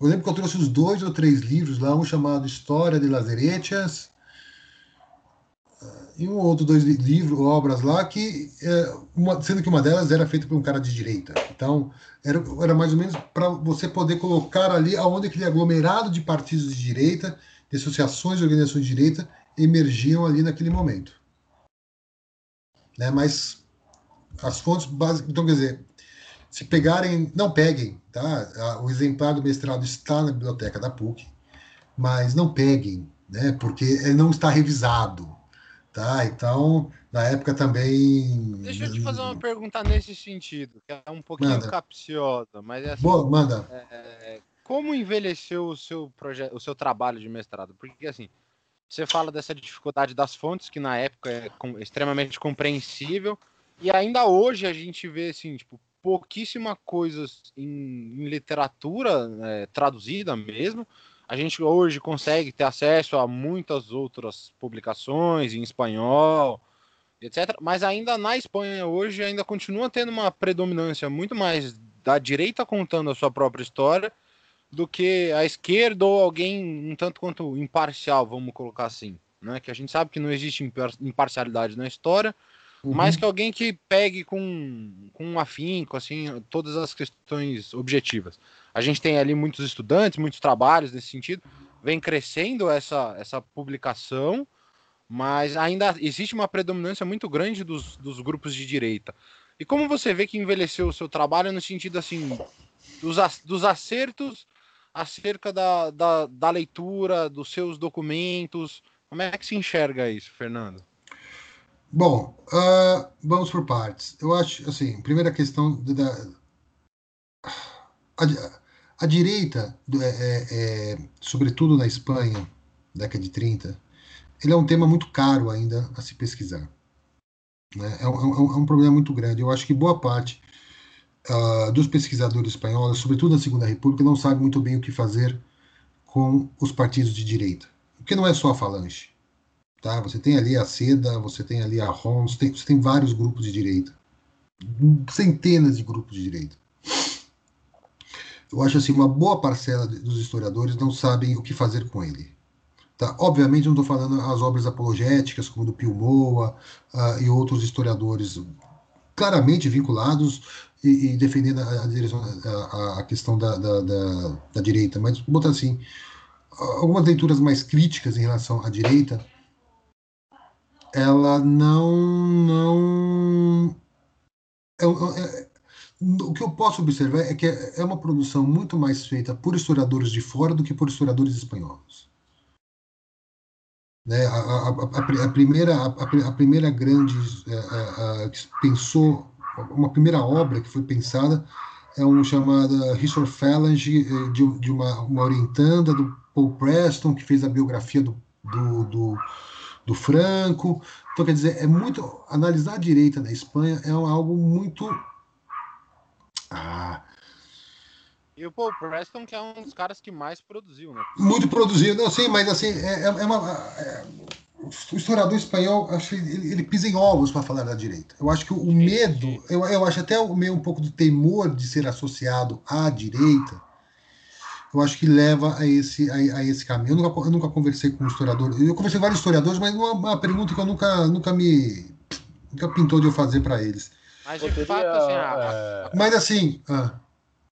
eu lembro que eu trouxe os dois ou três livros lá, um chamado História de las Derechas, e um outro dois livros, obras lá, que é, uma, sendo que uma delas era feita por um cara de direita. Então, era, era mais ou menos para você poder colocar ali aonde aquele aglomerado de partidos de direita, de associações e organizações de direita emergiam ali naquele momento. Né? Mas as fontes básicas. Então, quer dizer, se pegarem, não peguem, tá? O exemplar do mestrado está na biblioteca da PUC, mas não peguem, né? Porque ele não está revisado, tá? Então, na época também. Deixa eu te fazer uma pergunta nesse sentido, que é um pouquinho manda. capciosa, mas é assim. Boa, manda. É, como envelheceu o seu projeto, o seu trabalho de mestrado? Porque assim, você fala dessa dificuldade das fontes, que na época é extremamente compreensível, e ainda hoje a gente vê assim, tipo, pouquíssima coisas em, em literatura é, traduzida mesmo. A gente hoje consegue ter acesso a muitas outras publicações em espanhol, etc. Mas ainda na Espanha hoje ainda continua tendo uma predominância muito mais da direita contando a sua própria história do que a esquerda ou alguém um tanto quanto imparcial, vamos colocar assim, né? Que a gente sabe que não existe imparcialidade na história, uhum. mas que alguém que pegue com, com um afinco, assim, todas as questões objetivas. A gente tem ali muitos estudantes, muitos trabalhos nesse sentido, vem crescendo essa, essa publicação, mas ainda existe uma predominância muito grande dos, dos grupos de direita. E como você vê que envelheceu o seu trabalho no sentido assim dos, dos acertos acerca da, da, da leitura, dos seus documentos. Como é que se enxerga isso, Fernando? Bom, uh, vamos por partes. Eu acho, assim, primeira questão da. A, a direita, é, é, é, sobretudo na Espanha, década de 30, ele é um tema muito caro ainda a se pesquisar. Né? É, um, é um é problema muito grande. Eu acho que boa parte uh, dos pesquisadores espanhóis, sobretudo na Segunda República, não sabe muito bem o que fazer com os partidos de direita. Porque não é só a Falange. Tá? Você tem ali a SEDA, você tem ali a ROM, você tem, você tem vários grupos de direita. Centenas de grupos de direita. Eu acho assim, uma boa parcela dos historiadores não sabem o que fazer com ele. Tá? Obviamente, não estou falando as obras apologéticas, como do Pio Moa uh, e outros historiadores claramente vinculados e, e defendendo a, a direção, a, a questão da, da, da, da, direita, mas botar assim, algumas leituras mais críticas em relação à direita, ela não não é, é, é, o que eu posso observar é que é, uma produção muito mais feita por historiadores de fora do que por historiadores espanhóis. Né? A, a, a, a primeira, a, primeira grande que pensou uma primeira obra que foi pensada é uma chamada History Phalange, de, de uma, uma, orientanda do Paul Preston, que fez a biografia do, do, do, do, Franco. Então, quer dizer, é muito. Analisar a direita na Espanha é algo muito. Ah, e o Paul Preston, que é um dos caras que mais produziu, né? Muito produziu, não sei, mas assim, é, é, é uma. É, o historiador espanhol, acho que ele, ele pisa em ovos para falar da direita. Eu acho que o, medo, eu, eu acho até meio um pouco do temor de ser associado à direita, eu acho que leva a esse, a, a esse caminho. Eu nunca, eu nunca conversei com um historiador, eu conversei com vários historiadores, mas uma, uma pergunta que eu nunca, nunca me. nunca pintou de eu fazer para eles. Mas de Poderia, fato, assim, a... Mas assim. Ah.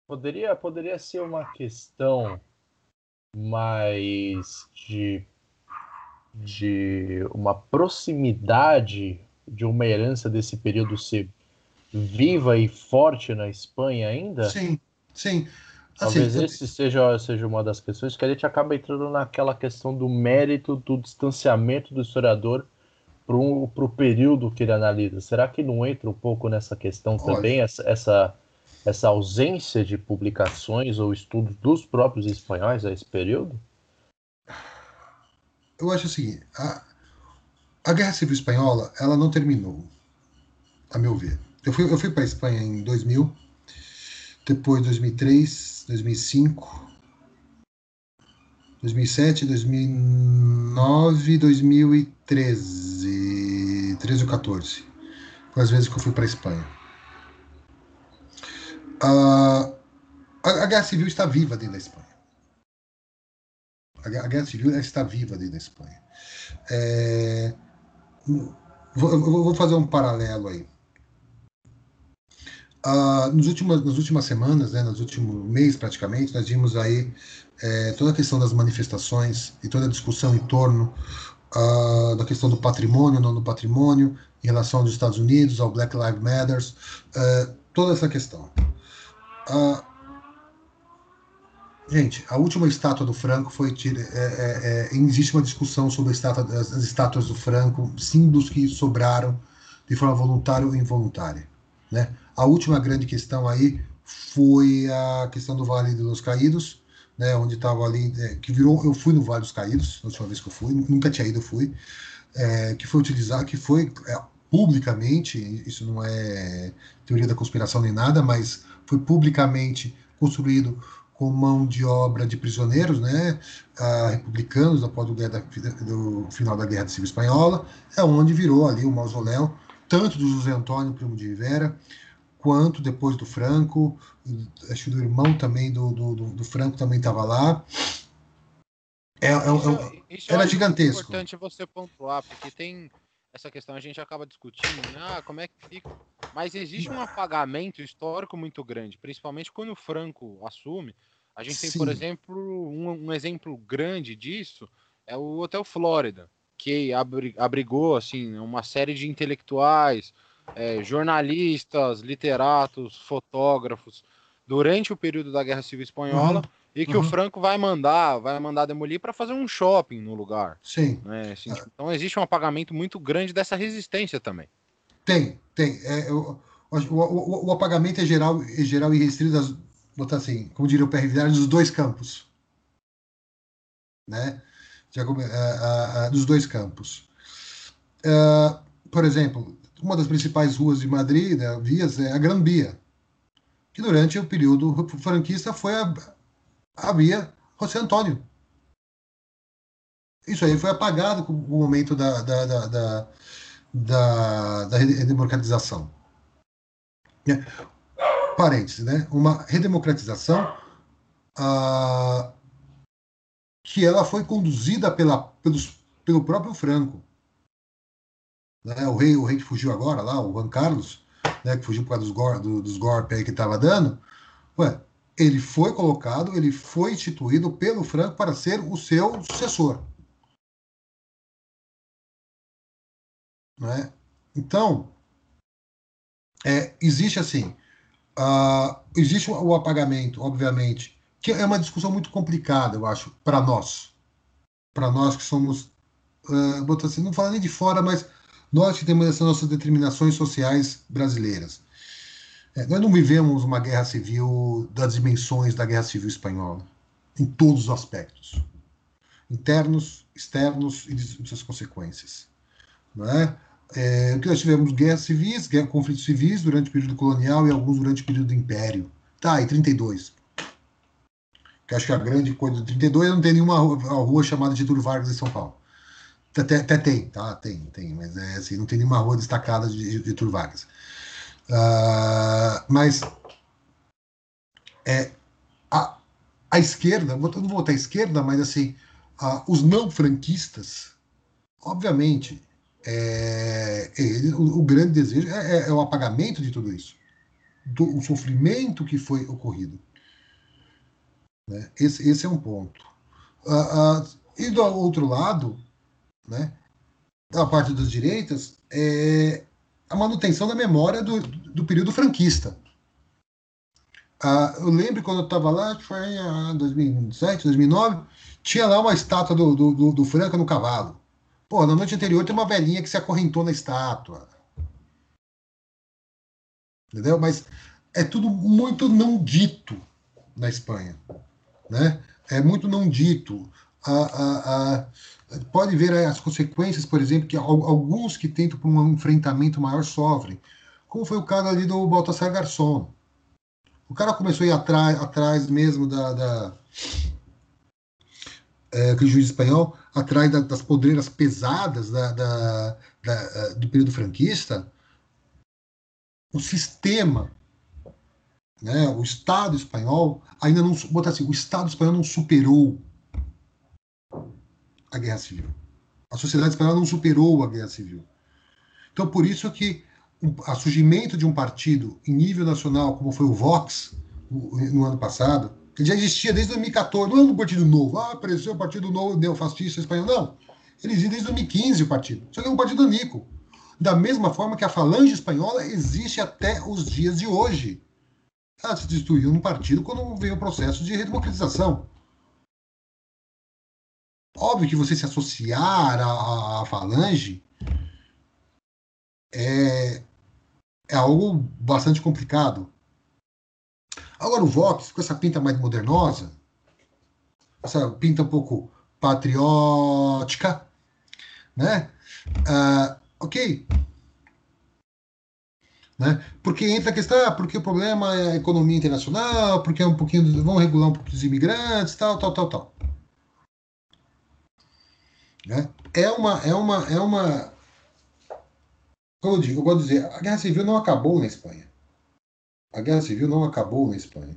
Poderia, poderia ser uma questão mais de de uma proximidade de uma herança desse período ser viva e forte na Espanha ainda? Sim, sim. Assim, Talvez esse seja, seja uma das questões que a gente acaba entrando naquela questão do mérito do distanciamento do historiador para o período que ele analisa. Será que não entra um pouco nessa questão Olha, também, essa, essa, essa ausência de publicações ou estudos dos próprios espanhóis a esse período? eu acho assim, a, a Guerra Civil Espanhola, ela não terminou, a meu ver. Eu fui, eu fui para a Espanha em 2000, depois 2003, 2005, 2007, 2009, 2013, 13 ou 14. Foi as vezes que eu fui para a Espanha. Uh, a, guerra civil está viva dentro da Espanha. A guerra civil está viva dentro da Espanha. É, vou, vou, fazer um paralelo aí. Ah, nos últimos, nas últimas semanas, né, nos últimos meses praticamente, nós vimos aí é, toda a questão das manifestações e toda a discussão em torno ah, da questão do patrimônio, não do patrimônio, em relação aos Estados Unidos, ao Black Lives Matter, é, toda essa questão. Uh, gente, a última estátua do Franco foi. É, é, é, existe uma discussão sobre estátua, as, as, estátuas do Franco, símbolos que sobraram de forma voluntária ou involuntária. Né? A última grande questão aí foi a questão do Vale dos Caídos, né, onde estava ali, é, que virou, eu fui no Vale dos Caídos, a última vez que eu fui, nunca tinha ido, eu fui, é, que foi utilizado, que foi é, publicamente, isso não é teoria da conspiração nem nada, mas foi publicamente construído com mão de obra de prisioneiros, né, republicanos após o, do final da Guerra Civil Espanhola, é onde virou ali o mausoléu, tanto do José Antônio Primo de Rivera, quanto depois do Franco, acho que do irmão também do, do, do Franco também estava lá. É, é, é, isso era gigantesco. É importante você pontuar, porque tem essa questão, a gente acaba discutindo, né? ah, como é que fica. Mas existe um apagamento histórico muito grande, principalmente quando o Franco assume. A gente Sim. tem, por exemplo, um, um, exemplo grande disso, é o Hotel Flórida, que abrigou assim, uma série de intelectuais, é, jornalistas, literatos, fotógrafos, durante o período da Guerra Civil Espanhola. Uhum e que uhum. o Franco vai mandar, vai mandar demolir para fazer um shopping no lugar. Sim. Né? Assim, então existe um apagamento muito grande dessa resistência também. Tem, tem. É, o, o, o, apagamento é geral, é geral e restrito das, botar assim, como diria o PR Vidal, dos dois campos. Né? Já, uh, uh, dos dois campos. Uh, por exemplo, uma das principais ruas de Madrid, né, vias, é a Gran Via, que durante o período franquista foi a, havia José Antônio. Isso aí foi apagado com o momento da, da, da, da, da, da redemocratização. É. Parênteses, né? Uma redemocratização ah, que ela foi conduzida pela, pelos, pelo próprio Franco. Né? O, rei, o rei que fugiu agora lá, o Juan Carlos, né, que fugiu por causa dos, gor, do, dos golpes que estava dando, ué, ele foi colocado, ele foi instituído pelo Franco para ser o seu sucessor. Né? Então, é, existe assim, uh, existe o apagamento, obviamente, que é uma discussão muito complicada, eu acho, para nós, para nós que somos, uh, assim, não falando nem de fora, mas nós que temos essas nossas determinações sociais brasileiras. É, nós não vivemos uma guerra civil das dimensões da guerra civil espanhola, em todos os aspectos, internos, externos e de suas consequências. Não é? É, que nós tivemos guerras civis, guerra, conflitos civis durante o período colonial e alguns durante o período do Império. Tá, e 32. Que acho que a grande coisa do 32 não tem nenhuma rua, rua chamada Getúlio Vargas em São Paulo. Até, até, tem, tá? Tem, tem, mas é assim, não tem nenhuma rua destacada de Vargas. Uh, mas é, a, a esquerda, não vou votar à esquerda, mas assim, uh, os não franquistas, obviamente, é, ele, o, o, grande desejo é, é, é, o apagamento de tudo isso, do o sofrimento que foi ocorrido. Né? Esse, esse é um ponto. Uh, uh, e do outro lado, né, da parte das direitas, é, a manutenção da memória do, do período franquista. Ah, eu lembro quando eu estava lá, foi em 2007, 2009, tinha lá uma estátua do, do, do, Franca no cavalo. Pô, na noite anterior tem uma velhinha que se acorrentou na estátua. Entendeu? Mas é tudo muito não dito na Espanha. Né? É muito não dito. Ah, ah pode ver as consequências, por exemplo, que alguns que tentam por um enfrentamento maior sofrem, como foi o caso ali do Baltasar Garçon. O cara começou a ir atrás, atrás mesmo da, da é, aquele juiz espanhol, atrás da, das podreiras pesadas da, da, da, do período franquista. O sistema, né, o Estado espanhol ainda não, botar assim, o Estado espanhol não superou a guerra civil. A sociedade espanhola não superou a guerra civil. Então, por isso que o surgimento de um partido em nível nacional, como foi o Vox no ano passado, que já existia desde 2014, não é um partido novo, ah, apareceu o Partido Novo Neofascista Espanhol, não. Ele existe desde 2015 o partido, só que é um partido único. Da mesma forma que a Falange Espanhola existe até os dias de hoje. ela se destruiu num partido quando veio o processo de redemocratização. Óbvio que você se associar à, à Falange é, é algo bastante complicado. Agora o Vox, com essa pinta mais modernosa, essa pinta um pouco patriótica, né? Uh, ok. Né? Porque entra a questão, ah, porque o problema é a economia internacional, porque é um pouquinho, vão regular um pouco dos imigrantes, tal, tal, tal, tal. Né? É uma, é uma, é uma, como eu digo, eu gosto de dizer, a guerra civil não acabou na Espanha. A guerra civil não acabou na Espanha.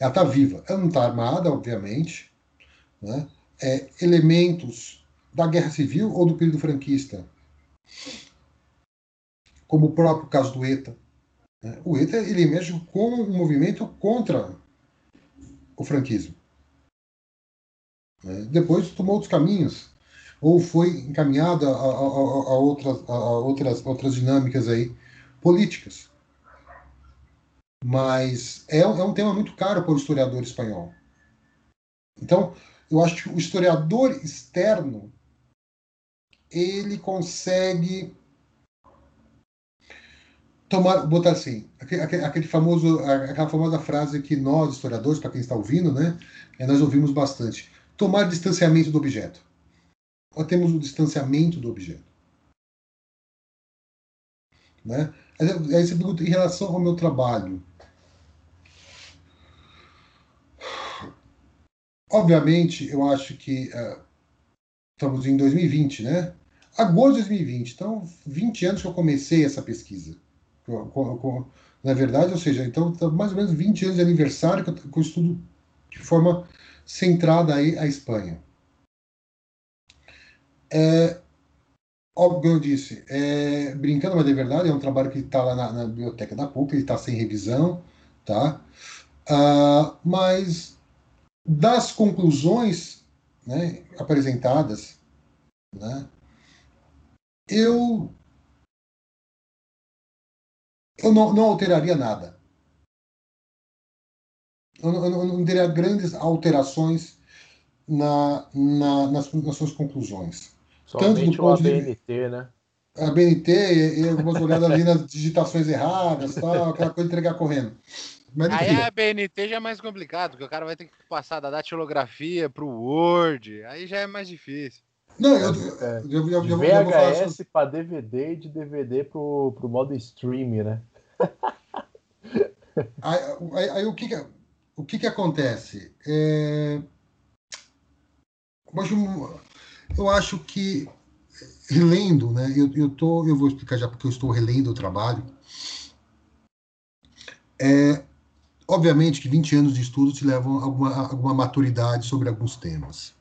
Ela está viva. Ela não está armada, obviamente. Né? É, elementos da guerra civil ou do período franquista, como o próprio caso do ETA. Né? O ETA ele emerge como um movimento contra o franquismo. Né? Depois tomou outros caminhos ou foi encaminhada a, a, a, outras, a, outras, outras dinâmicas aí políticas. Mas é, é um tema muito caro para o historiador espanhol. Então, eu acho que o historiador externo ele consegue tomar, botar assim, aquele, aquele, famoso, aquela famosa frase que nós historiadores, para quem está ouvindo, né, é, nós ouvimos bastante, tomar distanciamento do objeto temos o distanciamento do objeto. Né? Aí você pergunta em relação ao meu trabalho. Obviamente, eu acho que uh, estamos em 2020, né? Agosto de 2020, então 20 anos que eu comecei essa pesquisa. Na verdade, ou seja, então tá mais ou menos 20 anos de aniversário que eu, que eu estudo de forma centrada aí a Espanha. É, óbvio eu disse, é, brincando, mas é verdade, é um trabalho que está lá na, na, biblioteca da PUC, ele está sem revisão, tá? Uh, mas das conclusões né, apresentadas, né, eu, eu não, não alteraria nada. Eu não, eu não teria grandes alterações na, na, nas, nas suas conclusões. Somente Tanto o ABNT, de... né? A BNT e, e algumas olhadas ali nas digitações erradas, tal, aquela coisa de entregar correndo. Mas, aí a BNT já é mais complicado, porque o cara vai ter que passar da datilografia para o Word, aí já é mais difícil. Não, eu, é, eu, eu, de VHS para DVD e de DVD para o modo stream, né? aí, aí, aí, o, que, que, o que, que acontece? É... Mas eu acho que relendo, né? Eu, eu tô, eu vou explicar já porque eu estou relendo o trabalho. É, obviamente que 20 anos de estudo te levam a alguma, alguma maturidade sobre alguns temas.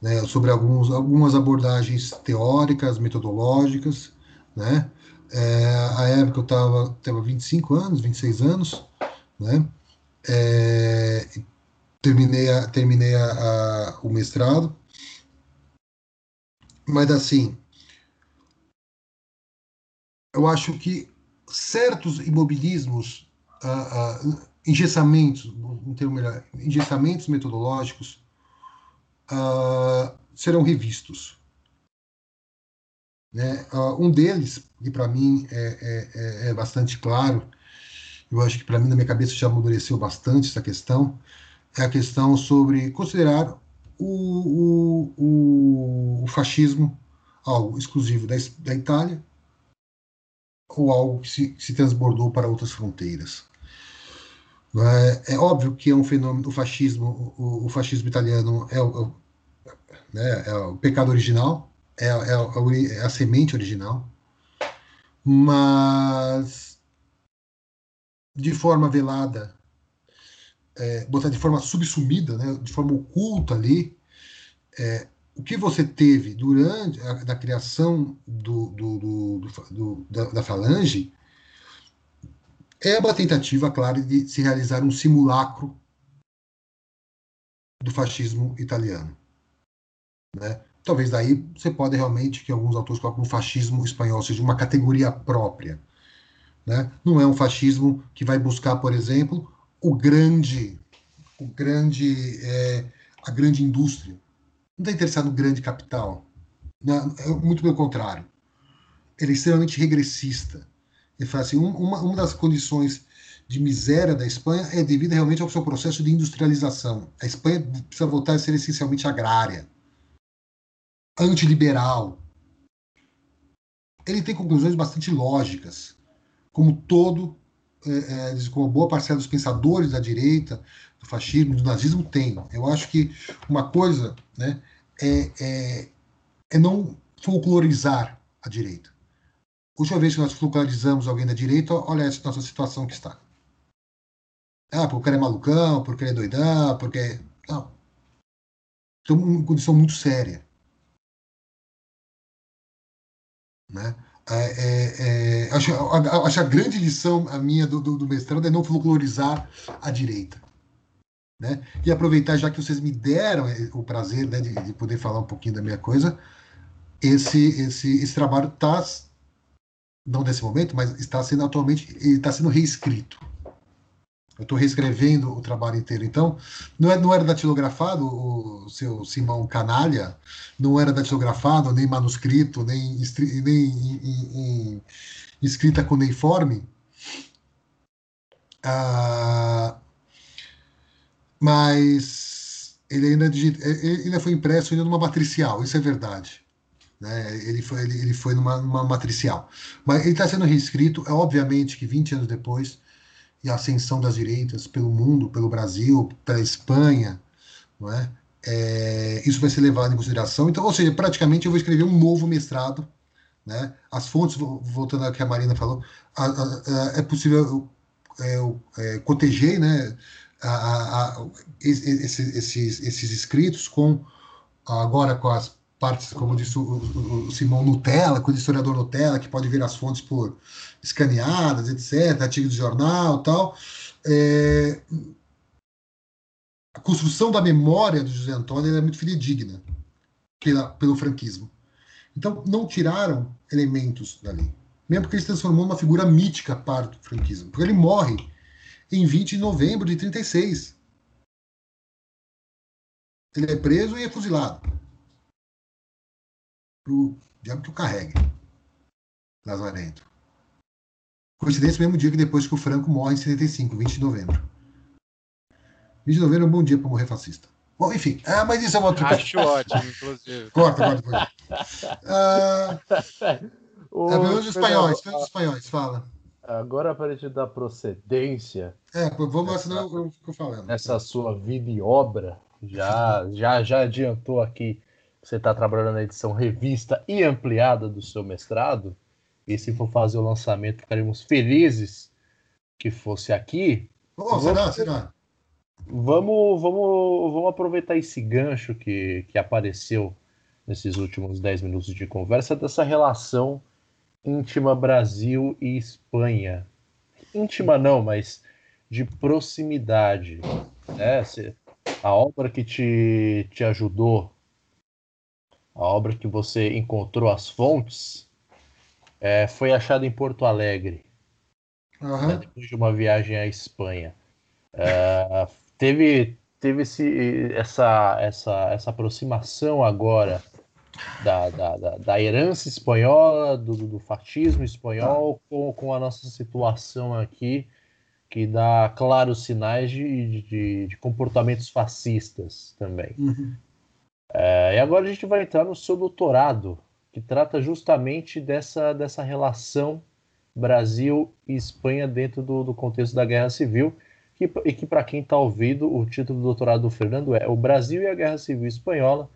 Né, sobre alguns, algumas abordagens teóricas, metodológicas, né? É, a época eu estava tava 25 anos, 26 anos, né? É, terminei, a, terminei a, a, o mestrado, mas assim, eu acho que certos imobilismos, uh, uh, engessamentos, um termo melhor, engessamentos metodológicos uh, serão revistos. Né? um deles, que para mim é, é, é, bastante claro, eu acho que para mim na minha cabeça já amadureceu bastante essa questão, é a questão sobre considerar o, o, o fascismo algo exclusivo da, da Itália ou algo que se, se transbordou para outras fronteiras. É, é, óbvio que é um fenômeno, o fascismo, o, o fascismo italiano é o, né, é o pecado original, é, é, a, é a semente original, mas de forma velada é, botar de forma subsumida, né, de forma oculta ali, é, o que você teve durante a da criação do, do, do, do da, da, falange é uma tentativa, claro, de se realizar um simulacro do fascismo italiano. Né? Talvez daí você pode realmente, que alguns autores colocam o fascismo espanhol seja uma categoria própria. Né? Não é um fascismo que vai buscar, por exemplo, o grande, o grande, é, a grande indústria. Não está interessado no grande capital. Não, é muito pelo contrário. Ele é extremamente regressista. Ele fala assim, uma, uma das condições de miséria da Espanha é devido realmente ao seu processo de industrialização. A Espanha precisa voltar a ser essencialmente agrária, antiliberal. Ele tem conclusões bastante lógicas, como todo, é, é, como boa parcela dos pensadores da direita, do fascismo, do nazismo tem. Eu acho que uma coisa né, é, é, é não folclorizar a direita. A última vez que nós folclorizamos alguém da direita, olha essa nossa situação que está. Ah, porque cara é malucão, porque ele é doidão, porque. Não. Então, uma condição muito séria. Né? É, é, é, acho, a, acho a grande lição a minha do, do, do mestrado é não folclorizar a direita. Né? E aproveitar, já que vocês me deram o prazer né, de, de, poder falar um pouquinho da minha coisa, esse, esse, esse trabalho está, não nesse momento, mas está sendo atualmente, está sendo reescrito. Eu estou reescrevendo o trabalho inteiro. Então, não, é, não era datilografado o seu Simão Canalha, não era datilografado, nem manuscrito, nem, nem em, em, escrita. Ah, mas ele ainda, ele ainda foi impresso ainda numa matricial, isso é verdade. Né? Ele, foi, ele, ele foi numa, numa matricial. Mas ele está sendo reescrito, é obviamente que 20 anos depois a ascensão das direitas pelo mundo, pelo Brasil, pela Espanha, não é? é? isso vai ser levado em consideração. Então, ou seja, praticamente eu vou escrever um novo mestrado, né? As fontes, voltando ao que a Marina falou, a, a, a, é possível é, é, coteger, né? Esses, esses, esses escritos com agora com as partes, como disse o, o, o Simão Nutella, com o historiador Nutella, que pode ver as fontes por escaneadas, etc., artigos de jornal tal. É, a construção da memória do José Antônio é muito fidedigna pela, pelo franquismo. Então, não tiraram elementos dali. Mesmo porque ele se transformou numa figura mítica para o franquismo. Porque ele morre em 20 de novembro de 36. Ele é preso e é fuzilado. Pro diabo que o carregue. Lazarento. Coincidência, mesmo dia que depois que o Franco morre em 75, 20 de novembro. 20 de novembro é um bom dia para morrer fascista. Bom, enfim, ah, mas isso é uma outra coisa. Acho ótimo, inclusive. Corta, corta, corta. Ah, o... é, os espanhóis, os espanhóis, fala. Agora, para te dar procedência. É, vamos assinar o que eu fico falando. Nessa sua vida e obra, já, já, já adiantou aqui que você está trabalhando na edição revista e ampliada do seu mestrado. E se for fazer o lançamento, ficaremos felizes que fosse aqui. Oh, será? Será? Vamos, vamos, vamos aproveitar esse gancho que, que apareceu nesses últimos 10 minutos de conversa dessa relação íntima Brasil e Espanha. Íntima não, mas de proximidade. Né? A obra que te, te ajudou, a obra que você encontrou as fontes, é, foi achado em Porto Alegre, uhum. né, depois de uma viagem à Espanha. É, teve teve esse, essa, essa, essa aproximação agora da, da, da, da herança espanhola, do, do fascismo espanhol, com, com a nossa situação aqui, que dá claros sinais de, de, de comportamentos fascistas também. Uhum. É, e agora a gente vai entrar no seu doutorado, que trata justamente dessa, dessa relação Brasil e Espanha dentro do, do contexto da Guerra Civil, que, e que, para quem está ouvindo, o título do doutorado do Fernando é O Brasil e a Guerra Civil Espanhola,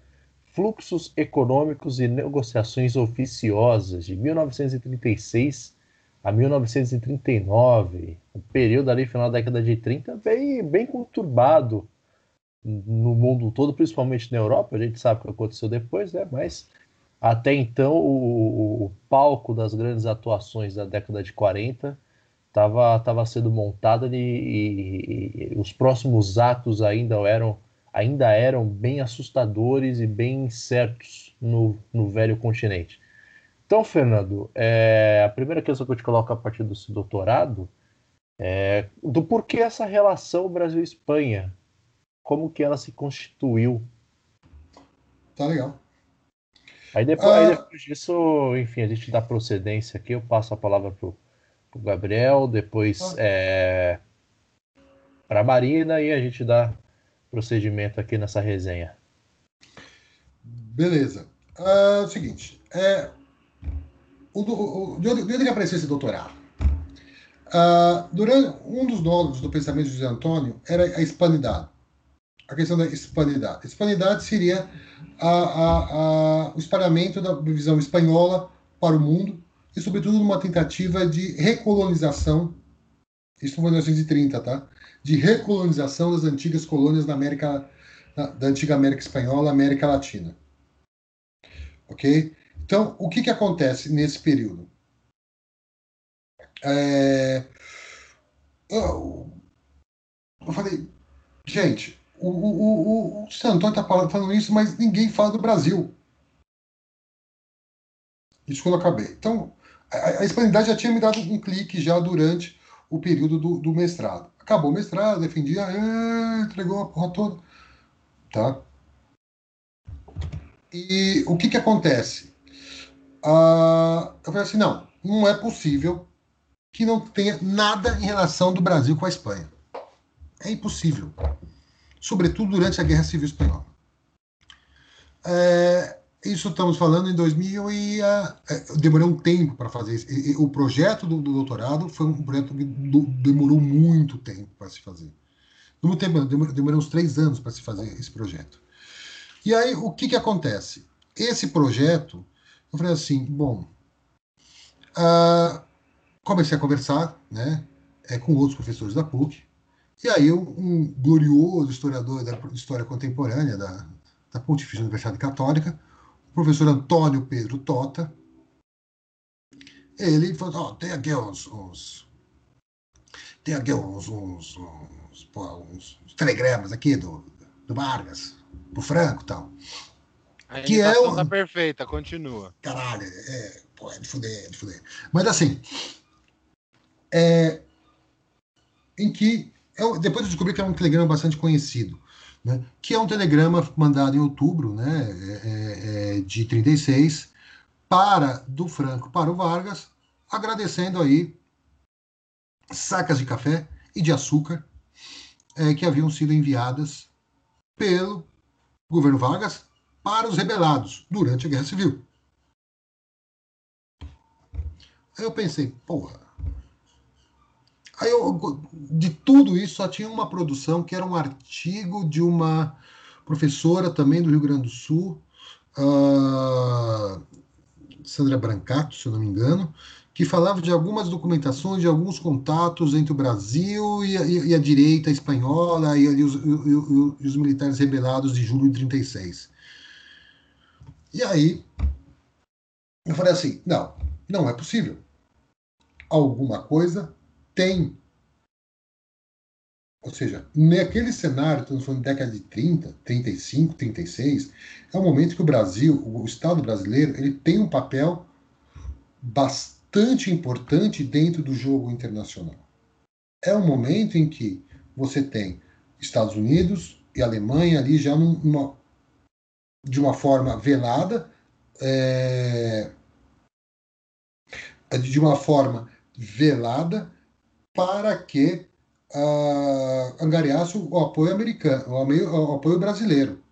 Fluxos Econômicos e Negociações Oficiosas, de 1936 a 1939, um período ali, final da década de 30, bem, bem conturbado no mundo todo, principalmente na Europa, a gente sabe o que aconteceu depois, né? mas até então, o, o, palco das grandes atuações da década de 40 estava tava sendo montado e, e, e, os próximos atos ainda eram, ainda eram bem assustadores e bem incertos no, no velho continente. Então, Fernando, é, a primeira questão que eu te coloco a partir do seu doutorado é do porquê essa relação Brasil-Espanha, como que ela se constituiu. Tá legal. Aí depois, ah, aí depois disso, enfim, a gente dá procedência aqui, eu passo a palavra pro, pro Gabriel, depois ah. é, para Marina e a gente dá procedimento aqui nessa resenha. Beleza. Uh, seguinte, é, o, o, de, onde, de onde apareceu esse doutorado? Uh, durante um dos nódulos do pensamento de José Antônio era a hispanidade. A questão da hispanidade. Hispanidade seria a, a, a, o espalhamento da visão espanhola para o mundo e, sobretudo, numa tentativa de recolonização. Isso foi em 1930, tá? De recolonização das antigas colônias da América, da antiga América Espanhola, América Latina. Ok? Então, o que, que acontece nesse período? É, eu, eu, falei, gente, o, o, o, o Antônio está falando isso, mas ninguém fala do Brasil. Isso quando eu acabei. Então, a, a hispanidade já tinha me dado um clique já durante o período do, do mestrado. Acabou o mestrado, defendia, é, entregou a porra toda. Tá? E o que, que acontece? Uh, eu falei assim: não, não é possível que não tenha nada em relação do Brasil com a Espanha. É impossível. Sobretudo durante a Guerra Civil Espanhola. É, isso estamos falando em 2000 e uh, demorou um tempo para fazer isso. E, e, o projeto do, do, doutorado foi um projeto que do, demorou muito tempo para se fazer. Muito tempo, demorou, demorou uns três anos para se fazer esse projeto. E aí, o que, que acontece? Esse projeto eu falei assim, bom, uh, comecei a conversar, né, é, com outros professores da PUC, e aí um glorioso historiador da história contemporânea da, da Pontifícia Universidade Católica, o professor Antônio Pedro Tota, ele falou, oh, tem aqui uns, uns tem aqui uns, uns, uns, uns, uns telegramas aqui do, do Vargas, do Franco e tal. A que é o... tá perfeita, continua. Caralho, é, pô, é de fuder, é de fuder. Mas assim, é, em que eu, depois eu descobri que é um telegrama bastante conhecido, né, que é um telegrama mandado em outubro né, é, é, é de 36 para do Franco para o Vargas, agradecendo aí sacas de café e de açúcar é, que haviam sido enviadas pelo governo Vargas para os rebelados durante a Guerra Civil. Eu pensei, porra. Aí eu, de tudo isso, só tinha uma produção que era um artigo de uma professora também do Rio Grande do Sul, uh, Sandra Brancato, se eu não me engano, que falava de algumas documentações, de alguns contatos entre o Brasil e a, e a direita espanhola e, e, os, os, militares rebelados de julho de 36. E aí, eu falei assim: não, não é possível. Alguma coisa tem. Ou seja, naquele cenário, estamos falando década de 30, 35, 36, é um momento que o Brasil, o Estado brasileiro, ele tem um papel bastante importante dentro do jogo internacional. É um momento em que você tem Estados Unidos e Alemanha ali já numa de uma forma velada, é, de uma forma velada, para que uh, angariasse o apoio americano, o apoio, brasileiro.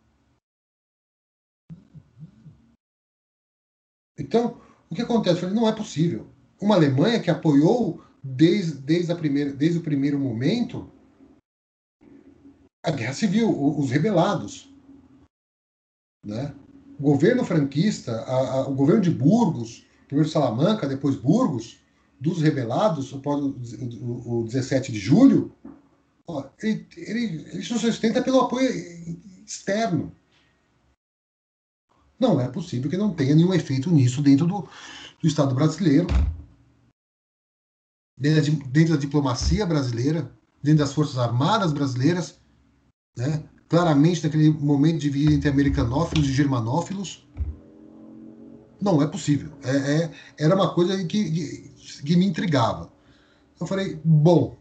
Então, o que acontece? Não é possível. Uma Alemanha que apoiou desde, desde, a primeira, desde o primeiro momento a guerra civil, os rebelados. Né? O governo franquista, a, a, o governo de Burgos, primeiro Salamanca, depois Burgos, dos rebelados, após o, o, o 17 de julho, ó, ele, ele, ele sustenta pelo apoio externo. Não é possível que não tenha nenhum efeito nisso dentro do, do Estado brasileiro, dentro da, dentro da diplomacia brasileira, dentro das Forças Armadas brasileiras, né? claramente naquele momento dividido entre americanófilos e germanófilos. Não é possível. É, é era uma coisa que, que, me intrigava. Eu falei, bom,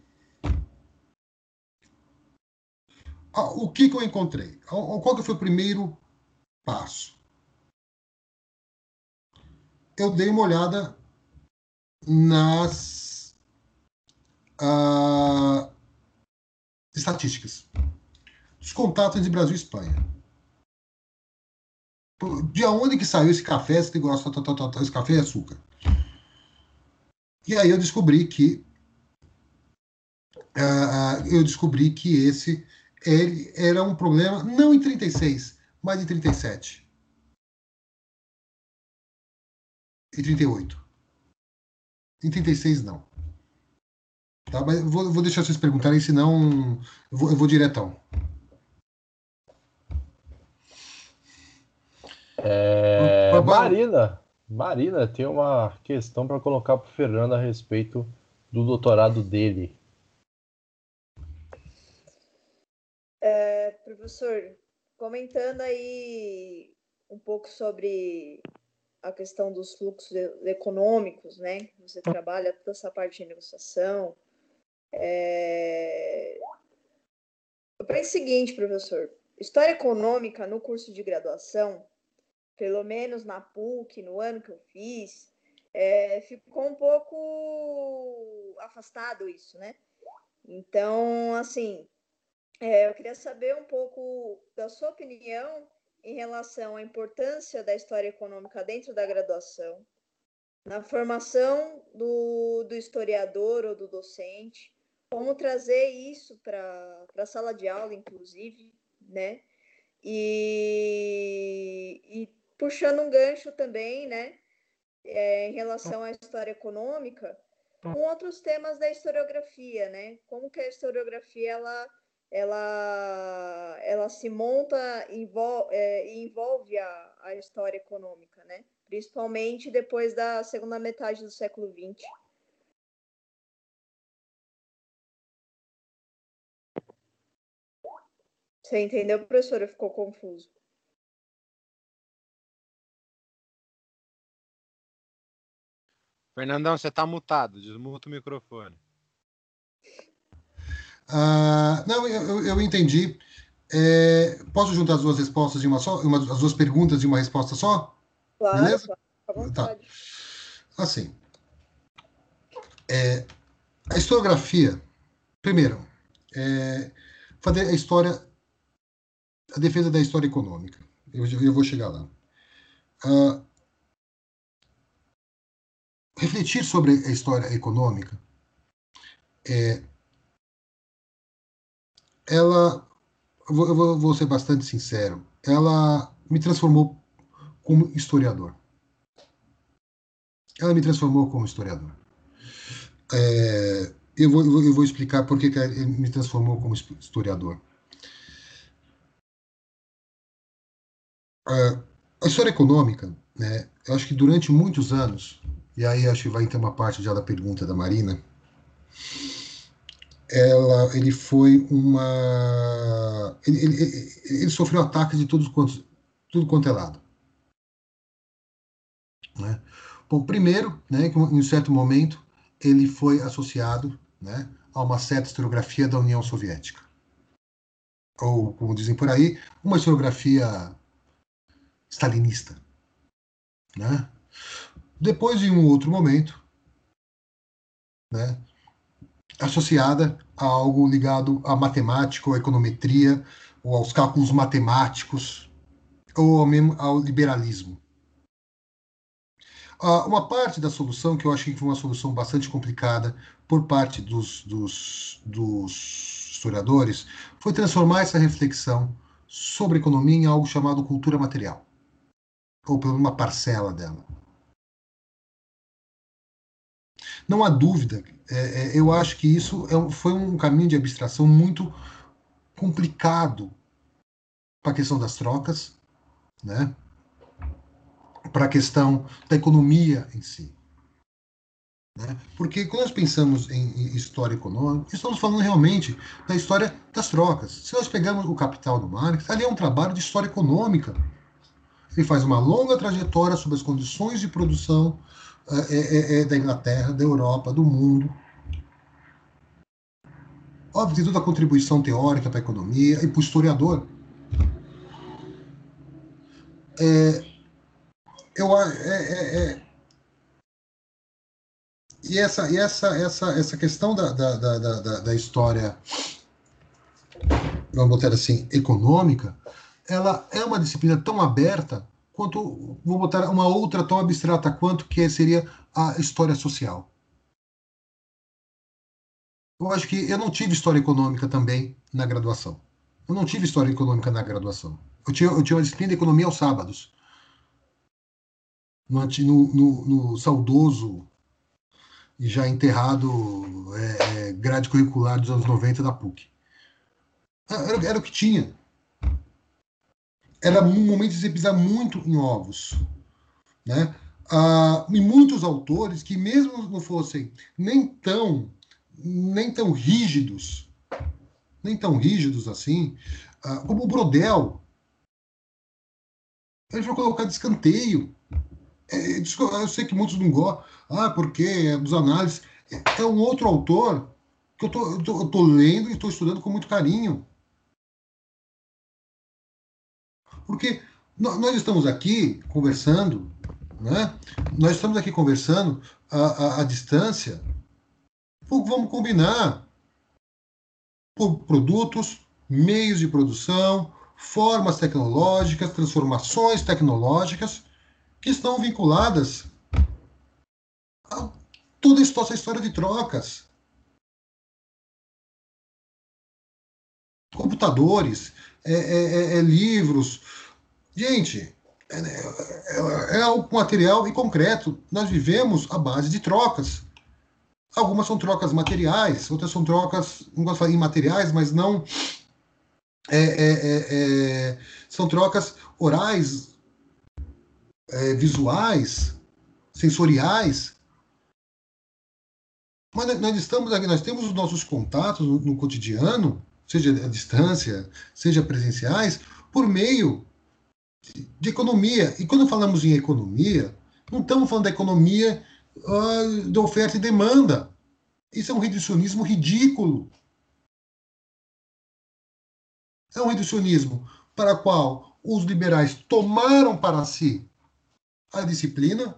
ah, o que, que eu encontrei? Qual que foi o primeiro passo? Eu dei uma olhada nas uh, estatísticas dos contatos entre Brasil e Espanha. De onde que saiu esse café, esse negócio, esse café e açúcar? E aí eu descobri que uh, eu descobri que esse ele era um problema não em 36, mas em 37. E 38. Em 36 não. Tá, mas vou, vou deixar vocês perguntarem, senão eu vou, eu vou diretão. É, Marina, Marina tem uma questão para colocar para o Fernando a respeito do doutorado dele. É, professor, comentando aí um pouco sobre a questão dos fluxos econômicos, né? Você trabalha toda essa parte de negociação. É... Eu penso o seguinte, professor: história econômica no curso de graduação, pelo menos na PUC, no ano que eu fiz, é... ficou um pouco afastado isso, né? Então, assim, é, eu queria saber um pouco da sua opinião em relação à importância da história econômica dentro da graduação, na formação do, do historiador ou do docente, como trazer isso para a sala de aula, inclusive, né? E, e puxando um gancho também, né? É, em relação à história econômica, com outros temas da historiografia, né? Como que a historiografia ela ela, ela se monta envolve, é, envolve a, a história econômica, né? principalmente depois da segunda metade do século XX. Você entendeu, professora? Ficou confuso. Fernandão, você está mutado. Desmuta o microfone. Ah, não, eu, eu entendi. É, posso juntar as duas respostas em uma só? Uma, as duas perguntas em uma resposta só? Claro, Beleza? Claro, tá. Assim, é, a historiografia, primeiro, é, fazer a história, a defesa da história econômica. Eu, eu vou chegar lá. Uh, refletir sobre a história econômica é, ela, eu vou, vou ser bastante sincero, ela me transformou como historiador. Ela me transformou como historiador. É, eu, vou, eu vou explicar por que ele me transformou como historiador. É, a história econômica, né, eu acho que durante muitos anos, e aí acho que vai ter uma parte já da pergunta da Marina, ela, ele foi uma. Ele, ele, ele sofreu ataques de todos quantos, tudo quanto é lado. Né? Bom, primeiro, né, que em um certo momento ele foi associado né, a uma certa historiografia da União Soviética. Ou, como dizem por aí, uma historiografia stalinista. Né? Depois, em um outro momento, né, associada a algo ligado à matemática ou à econometria, ou aos cálculos matemáticos, ou ao, mesmo, ao liberalismo. Uh, uma parte da solução, que eu achei que foi uma solução bastante complicada por parte dos, dos, dos historiadores, foi transformar essa reflexão sobre economia em algo chamado cultura material, ou pelo menos uma parcela dela. Não há dúvida, é, é, eu acho que isso é, foi um caminho de abstração muito complicado para a questão das trocas, né? para a questão da economia em si. Né? Porque quando nós pensamos em, história econômica, estamos falando realmente da história das trocas. Se nós pegarmos o Capital do Marx, ali é um trabalho de história econômica. ele faz uma longa trajetória sobre as condições de produção é, é, é, da Inglaterra, da Europa, do mundo. Óbvio, tem toda a contribuição teórica para a economia e para o historiador. É, eu, é, e essa, e essa, essa, essa questão da, da, da, da, da história, vamos botar assim, econômica, ela é uma disciplina tão aberta quanto, vou botar uma outra tão abstrata quanto, que seria a história social. Eu acho que eu não tive história econômica também na graduação. Eu não tive história econômica na graduação. Eu tinha, eu tinha uma disciplina de economia aos sábados. No, no, no saudoso e já enterrado é, é, grade curricular dos anos 90 da PUC. Era, era o que tinha. Era um momento de você pisar muito em ovos. Né? Ah, e muitos autores que, mesmo não fossem nem tão, nem tão rígidos, nem tão rígidos assim, ah, como o Brodel, ele foi colocado de escanteio. É, eu sei que muitos não gostam, ah, porque é dos análises. É um outro autor que eu tô, eu tô, eu tô lendo e estou estudando com muito carinho. Porque nós estamos aqui conversando, né? nós estamos aqui conversando à, à, distância. Vamos combinar por produtos, meios de produção, formas tecnológicas, transformações tecnológicas que estão vinculadas a toda essa história de trocas. Computadores, é, é, é, é livros. Gente, é, é, é algo material e concreto. Nós vivemos à base de trocas. Algumas são trocas materiais, outras são trocas, não gosto de falar imateriais, mas não. São trocas orais, visuais, sensoriais. Mas nós estamos aqui, nós temos os nossos contatos no, no cotidiano, seja à distância, seja presenciais, por meio de, economia. E quando falamos em economia, não estamos falando da economia uh, de oferta e demanda. Isso é um reducionismo ridículo. É um reducionismo para o qual os liberais tomaram para si a disciplina,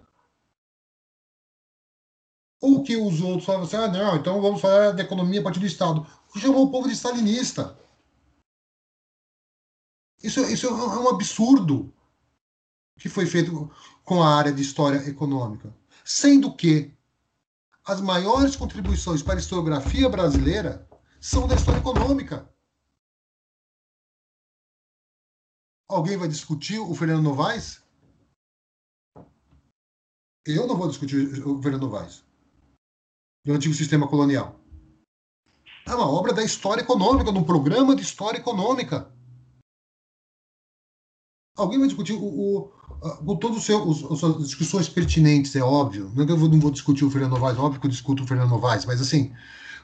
ou que os outros falam assim, ah, não, então vamos falar da economia a partir do Estado. Chamou o povo de stalinista. Isso, isso é um absurdo que foi feito com a área de história econômica. Sendo que as maiores contribuições para a historiografia brasileira são da história econômica. Alguém vai discutir o Fernando Novaes? Eu não vou discutir o Fernando Vaz do antigo sistema colonial. É uma obra da história econômica, de um programa de história econômica. Alguém vai discutir o, o, com todas as discussões pertinentes, é óbvio. Não é eu não vou discutir o Fernando Novaes, óbvio que eu discuto o Fernando Novaes, mas assim,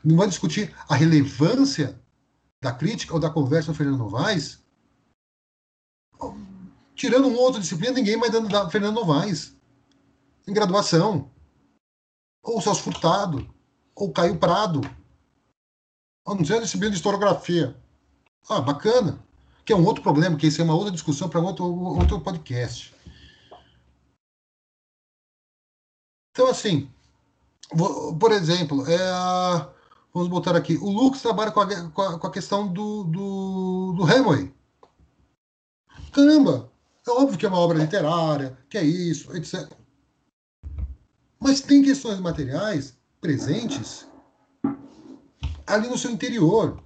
não vai discutir a relevância da crítica ou da conversa do Fernando Novaes. Tirando uma outra disciplina, ninguém vai dando da Fernando Novaes em graduação. Ou Celso Furtado, ou Caio Prado. A não ser a disciplina de historiografia. Ah, bacana. Que é um outro problema, que isso é uma outra discussão para outro, outro podcast. Então, assim, por exemplo, é vamos botar aqui, o Lux trabalha com a, com a, com a questão do, do, do Hemingway. Caramba, é óbvio que é uma obra literária, que é isso, etc. Mas tem questões materiais presentes ali no seu interior.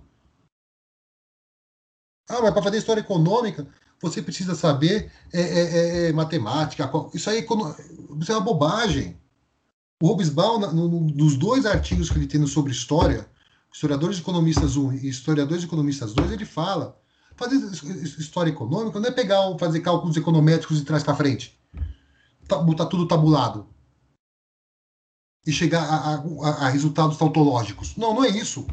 Ah, mas para fazer história econômica, você precisa saber é, é, é, é matemática. Isso aí isso é uma bobagem. O Robesbal, no, no, nos dois artigos que ele tem sobre história, Historiadores Economistas 1 e Historiadores Economistas 2, ele fala: fazer história econômica não é pegar, fazer cálculos econométricos de trás para frente, botar tudo tabulado e chegar a, a, a resultados tautológicos. Não, não é isso.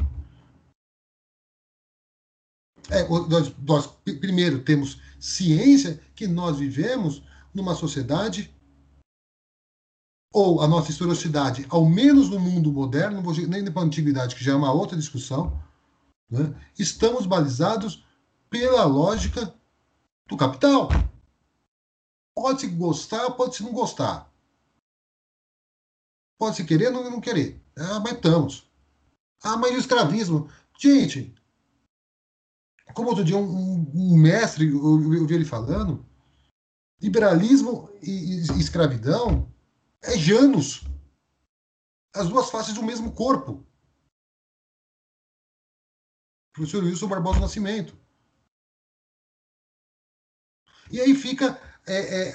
É, nós, nós, primeiro, temos ciência que nós vivemos numa sociedade ou a nossa historicidade, ao menos no mundo moderno, nem para a antiguidade, que já é uma outra discussão, né? estamos balizados pela lógica do capital. Pode-se gostar, pode-se não gostar. Pode-se querer ou não querer. Ah, mas estamos. Ah, mas o escravismo. Gente, como outro dia um, um mestre, eu, eu vi ele falando, liberalismo e, e escravidão é Janus. As duas faces do mesmo corpo. Professor Wilson Barbosa Nascimento. E aí fica. É, é,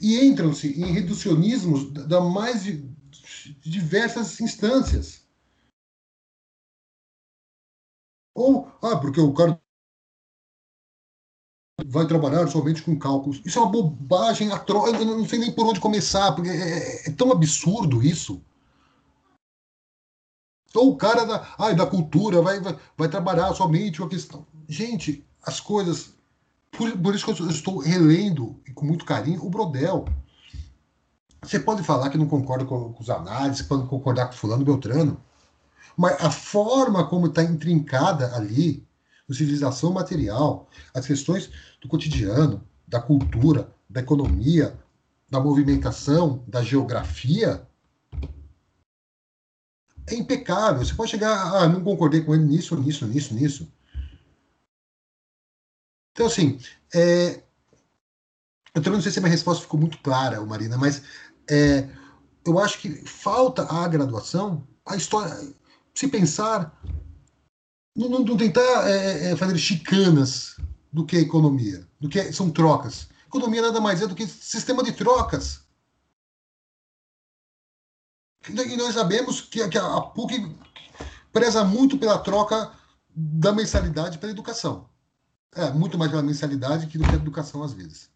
e entram-se em reducionismos da mais diversas instâncias. Ou, ah, porque o cara vai trabalhar somente com cálculos. Isso é uma bobagem atroz, eu não sei nem por onde começar, porque é, é, é tão absurdo isso. Ou o cara da, ai, da cultura vai, vai, vai trabalhar somente a questão. Gente, as coisas. Por, por isso que eu estou relendo com muito carinho o Brodel. Você pode falar que não concorda com, com os análises, pode concordar com fulano Beltrano, mas a forma como está intrincada ali, no civilização material, as questões do cotidiano, da cultura, da economia, da movimentação, da geografia, é impecável. Você pode chegar, ah, não concordei com ele nisso, nisso, nisso, nisso. Então, assim, é... eu também não sei se a minha resposta ficou muito clara, Marina, mas é... eu acho que falta a graduação, a história, se pensar, não, não, não tentar é, é, fazer chicanas do que economia, do que são trocas. Economia nada mais é do que sistema de trocas. E nós sabemos que, a PUC preza muito pela troca da mensalidade pela educação. É, muito mais pela mensalidade que do que a educação, às vezes.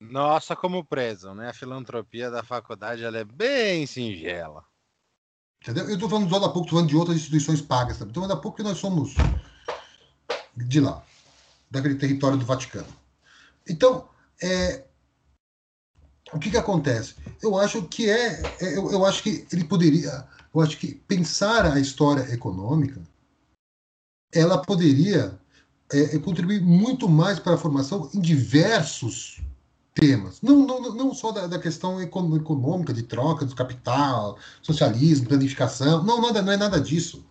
Nossa, como prezam, né? A filantropia da faculdade ela é bem singela. Entendeu? Eu estou falando do da PUC, estou falando de outras instituições pagas. Estou falando da PUC que nós somos de lá, daquele território do Vaticano. Então, é, o que, que acontece? Eu acho que é, é, eu, eu acho que ele poderia, eu acho que pensar a história econômica, ela poderia é, é contribuir muito mais para a formação em diversos temas. Não, não, não só da, da questão econômica, de troca do capital, socialismo, planificação. Não, nada, não é nada disso.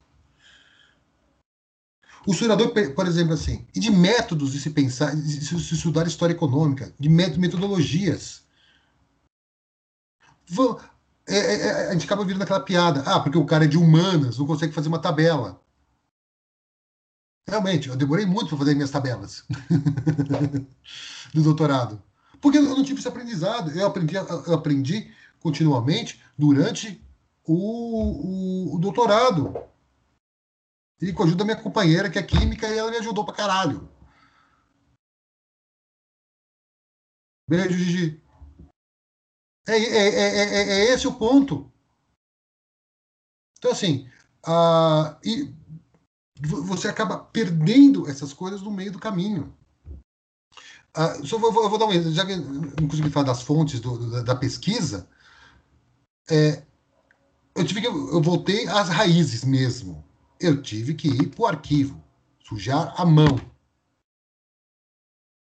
O historiador, por exemplo, assim, e de métodos de se pensar, de se estudar história econômica, de metodologias. É, é, é, a gente acaba virando aquela piada. Ah, porque o cara é de humanas, não consegue fazer uma tabela. Realmente, eu demorei muito para fazer minhas tabelas do doutorado. Porque eu não tive esse aprendizado. Eu aprendi, eu aprendi continuamente durante o, o, o doutorado. E com a ajuda da minha companheira, que é química, e ela me ajudou pra caralho. Beijo, Gigi. É, é, é, é, esse o ponto. Então, assim, a, e você acaba perdendo essas coisas no meio do caminho. Ah, só vou, eu vou dar um exemplo, já que não consegui falar das fontes do, da, pesquisa, é, eu tive que eu voltei às raízes mesmo. Eu tive que ir para o arquivo, sujar a mão.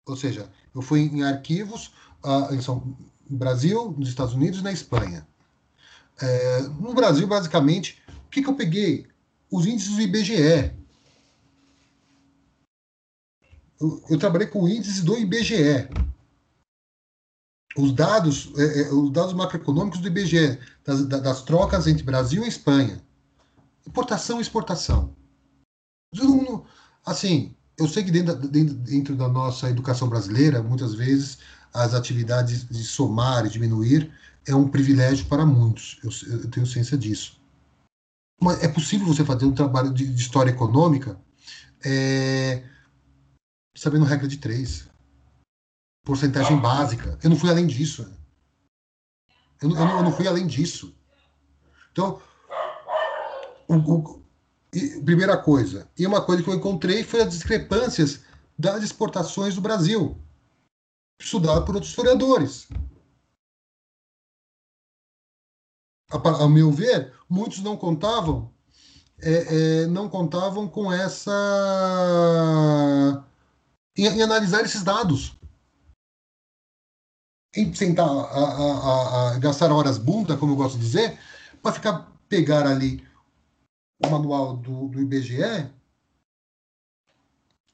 Ou seja, eu fui em arquivos ah, em São, no Brasil, nos Estados Unidos e na Espanha. É, no Brasil, basicamente, o que, que eu peguei? Os índices do IBGE, eu, eu trabalhei com índices do IBGE. Os dados, é, é, os dados macroeconômicos do IBGE, das, das, trocas entre Brasil e Espanha. Importação e exportação. Assim, eu sei que dentro, dentro, dentro da nossa educação brasileira, muitas vezes, as atividades de somar e diminuir é um privilégio para muitos. Eu, eu tenho ciência disso. Mas é possível você fazer um trabalho de, de história econômica é, sabendo regra de três. Porcentagem ah. básica. Eu não fui além disso. Eu, eu, eu não fui além disso. Então, o, o, E, primeira coisa. E uma coisa que eu encontrei foi as discrepâncias das exportações do Brasil, estudado por outros historiadores. A, ao meu ver, muitos não contavam, é, é, não contavam com essa em analisar esses dados em sentar a, a, a, gastar horas bunda, como eu gosto de dizer, para ficar pegar ali o manual do, do IBGE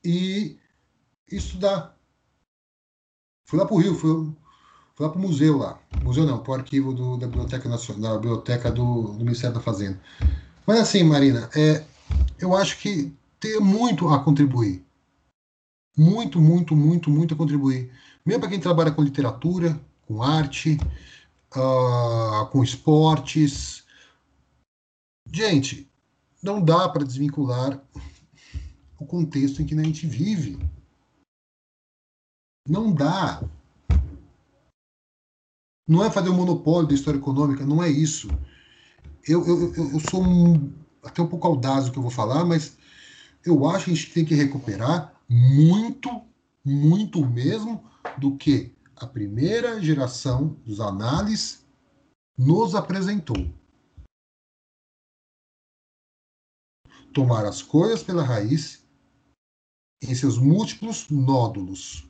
e estudar. Fui lá para o Rio, fui, fui lá para o museu lá. Museu não, para o arquivo do, da Biblioteca Nacional, da Biblioteca do, do, Ministério da Fazenda. Mas assim, Marina, é, eu acho que tem muito a contribuir. Muito, muito, muito, muito a contribuir. Mesmo para quem trabalha com literatura, com arte, uh, com esportes. Gente, não dá para desvincular o contexto em que a gente vive. Não dá. Não é fazer um monopólio da história econômica, não é isso. Eu, eu, eu sou um, até um pouco audaz o que eu vou falar, mas eu acho que a gente tem que recuperar muito, muito mesmo do que a primeira geração dos análises nos apresentou. Tomar as coisas pela raiz em seus múltiplos nódulos.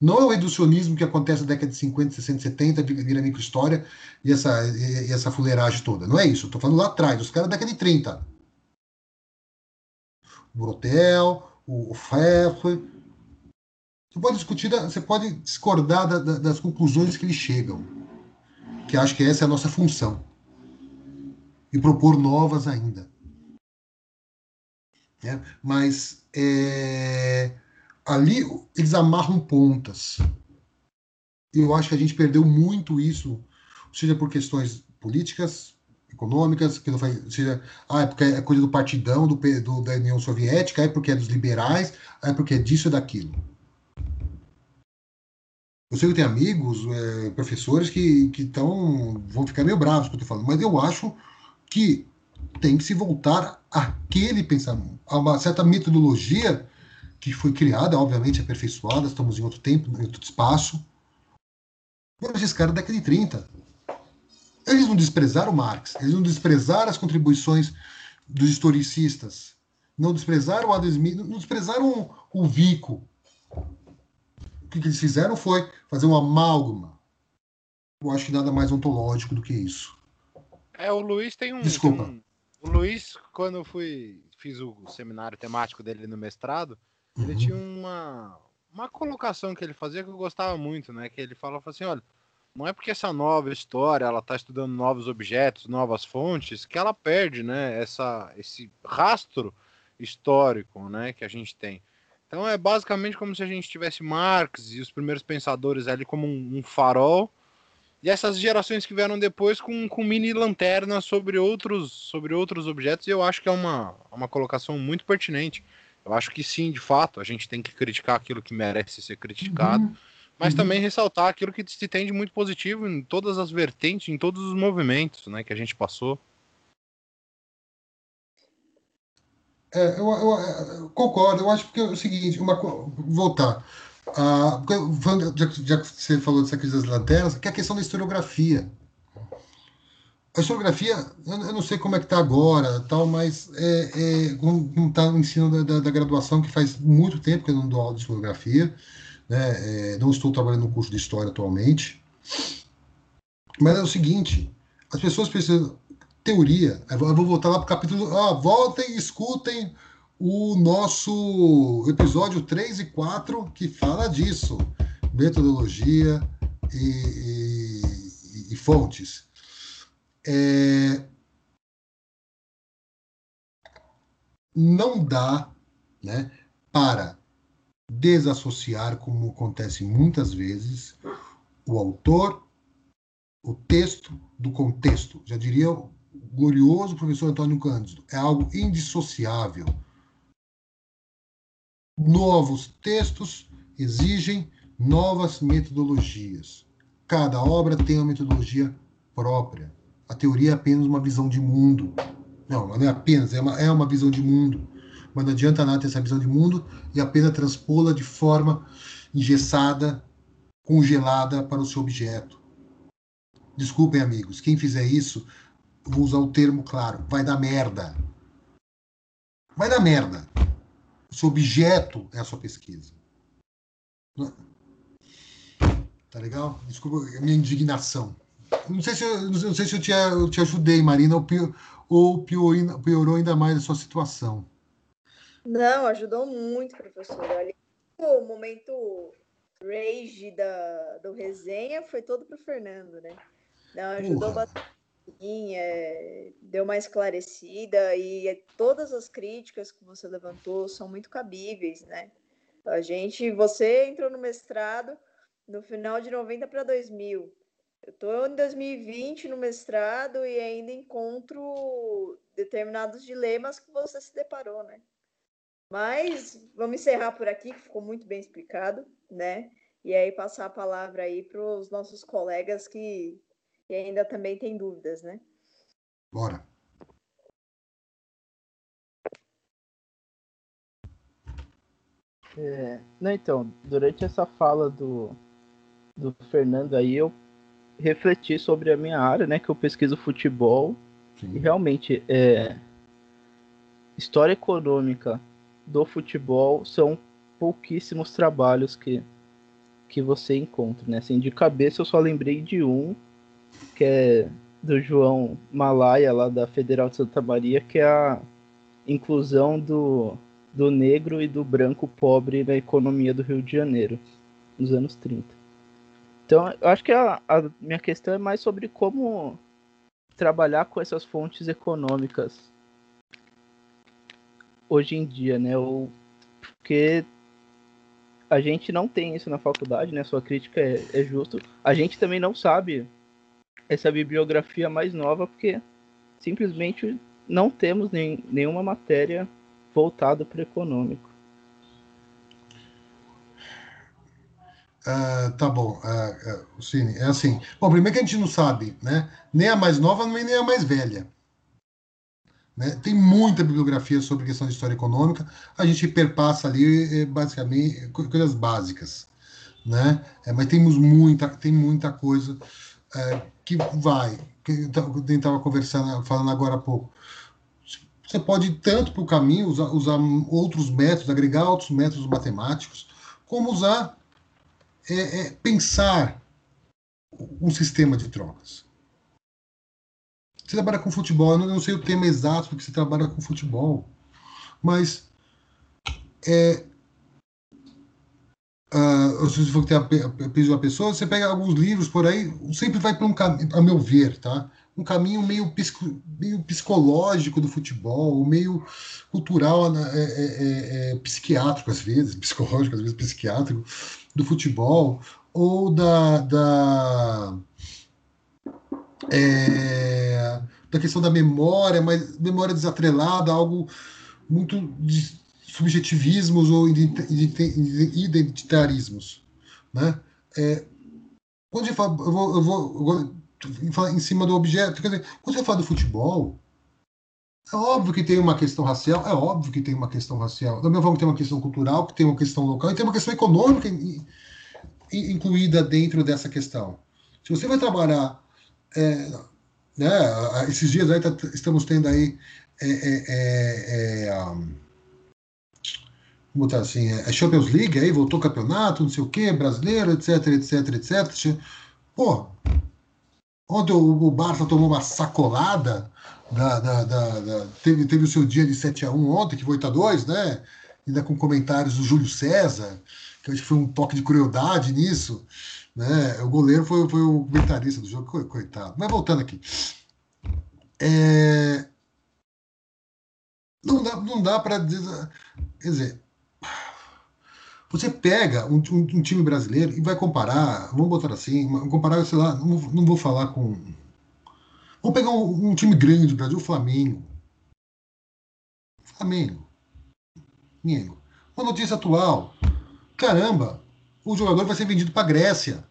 Não é o reducionismo que acontece na década de 50, 60, 70, vira microhistória e essa, e essa fuleiragem toda. Não é isso. Estou falando lá atrás, os caras da década de 30. O Brotel, o Pfeffer. Você pode discutir, você pode discordar da, da, das conclusões que eles chegam. Que acho que essa é a nossa função. E propor novas ainda. É, mas é, ali eles amarram pontas. Eu acho que a gente perdeu muito isso, seja por questões políticas, econômicas, que não faz, seja, ah, é porque é coisa do partidão, do, do, da União Soviética, é porque é dos liberais, é porque é disso e daquilo. Eu sei que tem amigos, é, professores que, que tão, vão ficar meio bravos com o que eu tô falando, mas eu acho que tem que se voltar àquele pensamento, a uma certa metodologia que foi criada, obviamente aperfeiçoada, estamos em outro tempo, em outro espaço. Mas esses caras da década de 30. Eles não desprezaram Marx, eles não desprezaram as contribuições dos historicistas, não desprezaram o Adam Smith, não desprezaram o Vico. O que eles fizeram foi fazer um amálgama. Eu acho que nada mais ontológico do que isso. É, o Luiz tem um. Desculpa. Tem um, o Luiz, quando eu fui, fiz o seminário temático dele no mestrado, ele tinha uma, uma colocação que ele fazia que eu gostava muito, né? Que ele falava assim, olha, não é porque essa nova história ela está estudando novos objetos, novas fontes, que ela perde, né? Essa, esse rastro histórico, né? Que a gente tem. Então é basicamente como se a gente tivesse Marx e os primeiros pensadores ali como um, um farol e essas gerações que vieram depois com, com mini lanternas sobre outros sobre outros objetos. E eu acho que é uma, uma colocação muito pertinente. Eu acho que sim, de fato, a gente tem que criticar aquilo que merece ser criticado, uhum. Mas uhum. também ressaltar aquilo que se tem de muito positivo em todas as vertentes, em todos os movimentos né, que a gente passou. É, eu, eu, eu, concordo, eu acho que é o seguinte, uma, voltar. Ah, já, já, que você falou dessa crise das lanternas, que é a questão da historiografia. A historiografia, eu não sei como é que está agora, tal, mas é, é, como está no ensino da, da, da, graduação, que faz muito tempo que eu não dou aula de historiografia, né, é, não estou trabalhando no curso de história atualmente, mas é o seguinte, as pessoas precisam, teoria, eu vou voltar lá para o capítulo, ah, voltem escutem o nosso episódio 3 e 4, que fala disso, metodologia e, e, e fontes. É... Não dá né, para desassociar, como acontece muitas vezes, o autor, o texto do contexto. Já diria o glorioso professor Antônio Cândido. É algo indissociável. Novos textos exigem novas metodologias. Cada obra tem uma metodologia própria. A teoria é apenas uma visão de mundo. Não, não é apenas, é uma, é uma visão de mundo. Mas não adianta nada ter essa visão de mundo e apenas transpô-la de forma engessada, congelada para o seu objeto. Desculpem, amigos, quem fizer isso, vou usar o termo claro, vai dar merda. Vai dar merda. O seu objeto é a sua pesquisa. Tá legal? Desculpa a minha indignação. Não sei se eu, não sei se eu, te, eu te ajudei, Marina, ou, pior, ou piorou, piorou ainda mais a sua situação. Não, ajudou muito, professor. Ali, o momento rage da, do resenha foi todo pro Fernando, né? Não, ajudou Porra. bastante. É, deu uma esclarecida e todas as críticas que você levantou são muito cabíveis, né? A gente, você entrou no mestrado no final de 90 para 2000. Eu estou em 2020 no mestrado e ainda encontro determinados dilemas que você se deparou, né? Mas vamos encerrar por aqui, que ficou muito bem explicado, né? E aí passar a palavra aí para os nossos colegas que, que ainda também têm dúvidas, né? Bora. É, não, então, durante essa fala do, do Fernando aí, eu refleti sobre a minha área, né? Que eu pesquiso futebol. Sim. E realmente, é, história econômica do futebol são pouquíssimos trabalhos que, que você encontra, né? Assim, de cabeça eu só lembrei de um, que é do João Malaya, lá da Federal de Santa Maria, que é a inclusão do, do negro e do branco pobre na economia do Rio de Janeiro, nos anos 30. Então, eu acho que a, a minha questão é mais sobre como trabalhar com essas fontes econômicas hoje em dia, né? Ou, porque a gente não tem isso na faculdade, né? Sua crítica é, é justo. A gente também não sabe essa bibliografia mais nova porque simplesmente não temos nem, nenhuma matéria voltada para o econômico. Uh, tá bom, uh, uh, Cine, é assim. Bom, primeiro que a gente não sabe, né? Nem a mais nova, nem a mais velha. Né? Tem muita bibliografia sobre questão de história econômica. A gente perpassa ali, eh, basicamente, coisas básicas. Né? É, mas temos muita, tem muita coisa é, que vai. Que eu estava conversando, falando agora há pouco. Você pode ir tanto para o caminho, usar, usar outros métodos, agregar outros métodos matemáticos, como usar é, é pensar um sistema de trocas. Você trabalha com futebol, eu não sei o tema exato porque você trabalha com futebol, mas é, uh, se você for ter a, pessoa, você pega alguns livros por aí, sempre vai para um caminho, a meu ver, tá? Um caminho meio, psico, meio psicológico do futebol, meio cultural, é, é, é, é, psiquiátrico às vezes, psicológico às vezes psiquiátrico, do futebol ou da, da, é, da questão da memória, mas memória desatrelada, algo muito de subjetivismos ou identitarismos. Né? É, quando você fala, eu vou, eu vou, eu vou em cima do objeto, quer dizer, quando você fala do futebol, é óbvio que tem uma questão racial, é óbvio que tem uma questão racial. Da mesma forma que tem uma questão cultural, que tem uma questão local, e tem uma questão econômica incluída dentro dessa questão. Se você vai trabalhar, é, né, esses dias aí tá, estamos tendo aí é, é, é, é um, botar assim, é Champions League, aí voltou campeonato, não sei o que, brasileiro, etc, etc, etc. Pô, ontem o, o Barça tomou uma sacolada da, da, da, da, teve, teve o seu dia de 7 a 1 ontem, que foi 8 a 2 né? Ainda com comentários do Júlio César, que eu acho que foi um toque de crueldade nisso. Né? O goleiro foi, foi o comentarista do jogo, coitado. Mas voltando aqui. É... Não dá, não dá para dizer. Quer dizer, você pega um, um, um, time brasileiro e vai comparar, vamos botar assim, comparar, sei lá, não, não vou falar com Vamos pegar um, um time grande do Brasil, o Flamengo. Flamengo. Flamengo. Uma notícia atual. Caramba, o jogador vai ser vendido para a Grécia.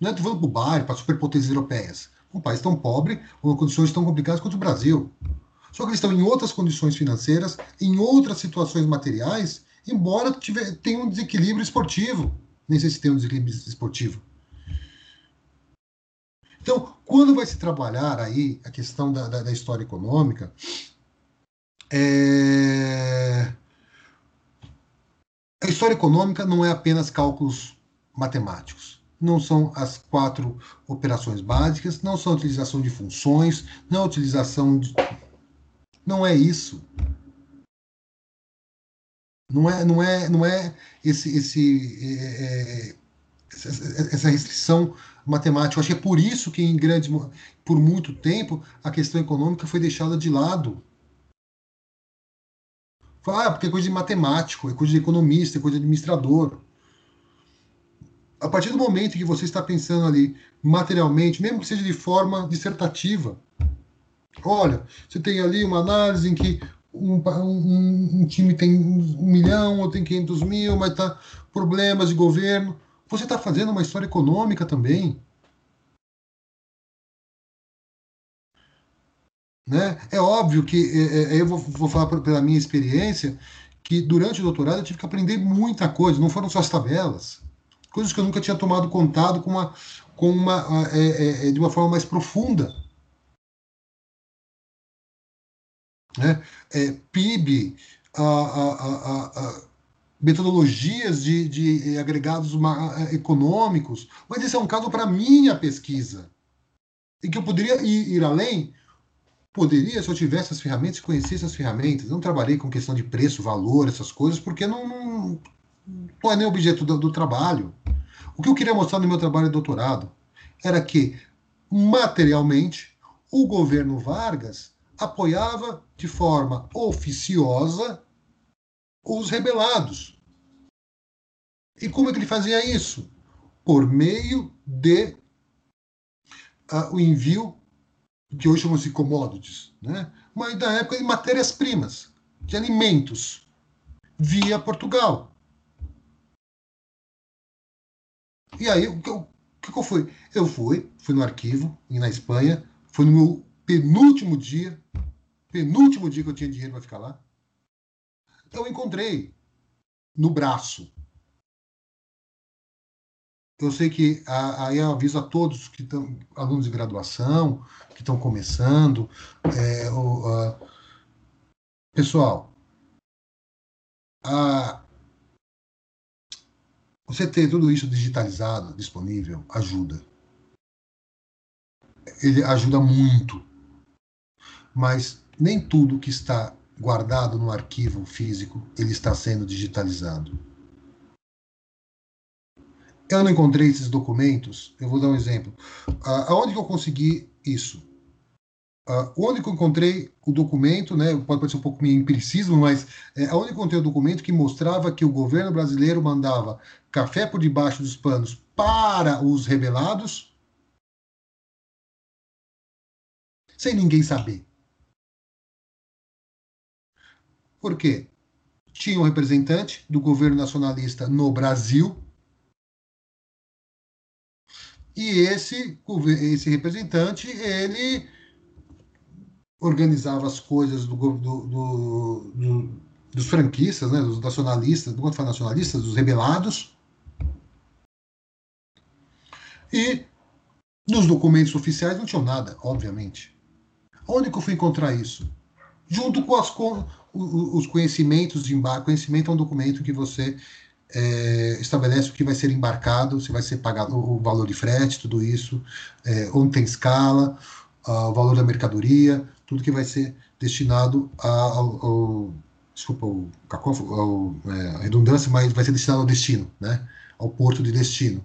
Não é falando para o Bayern, para superpotências europeias. Um país tão pobre, com condições tão complicadas quanto o Brasil. Só que eles estão em outras condições financeiras, em outras situações materiais, embora tiver, tenha um desequilíbrio esportivo. Nem sei se tem um desequilíbrio esportivo. Então, quando vai se trabalhar aí a questão da, da, da história econômica, é... a história econômica não é apenas cálculos matemáticos. Não são as quatro operações básicas, não são a utilização de funções, não é a utilização de. Não é isso. Não é, não é, não é esse, esse, é, é, essa restrição matemática. Eu acho que é por isso que, em grande, por muito tempo, a questão econômica foi deixada de lado. Ah, porque é coisa de matemático, é coisa de economista, é coisa de administrador. A partir do momento que você está pensando ali materialmente, mesmo que seja de forma dissertativa, olha, você tem ali uma análise em que um, um, um time tem um milhão ou tem 500 mil, mas tá problemas de governo. Você está fazendo uma história econômica também. Né? É óbvio que é, é, eu vou, vou falar pela minha experiência que durante o doutorado eu tive que aprender muita coisa, não foram só as tabelas, coisas que eu nunca tinha tomado contato com uma, com uma é, é, é, de uma forma mais profunda. Né? É, PIB, a, a, a, metodologias de, de agregados econômicos, mas esse é um caso para minha pesquisa. E que eu poderia ir, ir, além? Poderia, se eu tivesse as ferramentas, conhecesse as ferramentas. Não trabalhei com questão de preço, valor, essas coisas, porque não, não, não é nem objeto do, do trabalho. O que eu queria mostrar no meu trabalho de doutorado era que, materialmente, o governo Vargas apoiava de forma oficiosa os rebelados. E como é que ele fazia isso? Por meio de uh, o envio que hoje chamam-se commodities, né? mas da época de matérias-primas, de alimentos, via Portugal. E aí, o que, eu, que eu fui? Eu fui, fui no arquivo, na Espanha, foi no meu penúltimo dia, penúltimo dia que eu tinha dinheiro para ficar lá, eu encontrei no braço. Eu sei que aí eu aviso a todos que estão, alunos de graduação, que estão começando, é, o, a, pessoal, a, você ter tudo isso digitalizado, disponível, ajuda. Ele ajuda muito. Mas nem tudo que está guardado no arquivo físico, ele está sendo digitalizado. Eu não encontrei esses documentos. Eu vou dar um exemplo. Aonde que eu consegui isso? Uh, onde que eu encontrei o documento, né? Pode parecer um pouco meio empiricismo, mas é, aonde que eu encontrei o documento que mostrava que o governo brasileiro mandava café por debaixo dos panos para os rebelados, sem ninguém saber. Por quê? Tinha um representante do governo nacionalista no Brasil. E esse, esse representante, ele organizava as coisas do, do, do, do dos franquistas, né, dos nacionalistas, do quanto nacionalistas, dos rebelados. E nos documentos oficiais não tinham nada, obviamente. Onde que eu fui encontrar isso? Junto com as, os conhecimentos de embarque. Conhecimento é um documento que você é, estabelece o que vai ser embarcado, se vai ser pagado o valor de frete, tudo isso, é, onde tem escala, uh, o valor da mercadoria, tudo que vai ser destinado ao, ao desculpa o cacófo, é, a redundância, mas vai ser destinado ao destino, né? Ao porto de destino,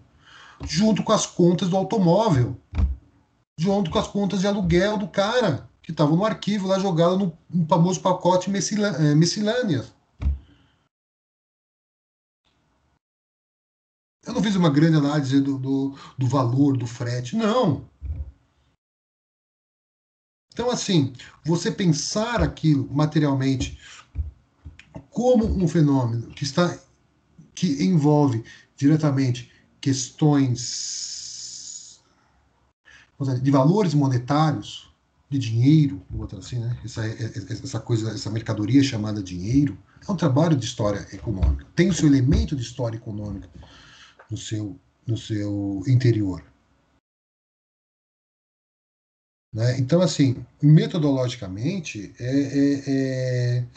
junto com as contas do automóvel, junto com as contas de aluguel do cara que estavam no arquivo lá jogado no, no famoso pacote é, miscelânea. Eu não fiz uma grande análise do, do, do valor do frete, não. Então, assim, você pensar aquilo materialmente como um fenômeno que está que envolve diretamente questões de valores monetários de dinheiro, botar assim, né? Essa, essa coisa, essa mercadoria chamada dinheiro, é um trabalho de história econômica. Tem o seu elemento de história econômica no seu, no seu interior. Né? Então, assim, metodologicamente, é, é, é...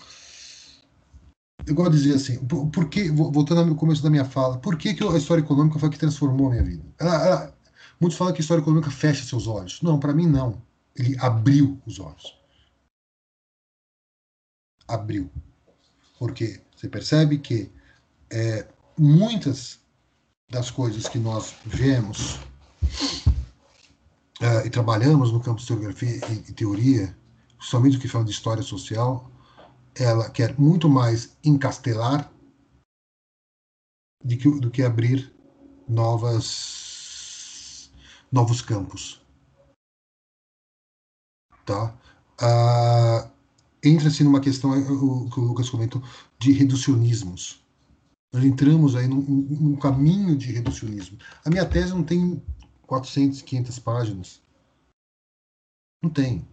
eu gosto de dizer assim, por, por que, voltando ao começo da minha fala, por que, que a história econômica foi a que transformou a minha vida? Ela, ela, muitos falam que a história econômica fecha seus olhos. Não, para mim não. Ele abriu os olhos. Abriu. Porque você percebe que é, muitas das coisas que nós vemos uh, e trabalhamos no campo de historiografia e, e teoria, somente o que fala de história social, ela quer muito mais encastelar do que, do que abrir novas, novos campos. Tá? Uh, Entra-se numa questão, o que o Lucas comentou, de reducionismos. Nós entramos aí num, num caminho de reducionismo. A minha tese não tem 400, 500 páginas. Não tem.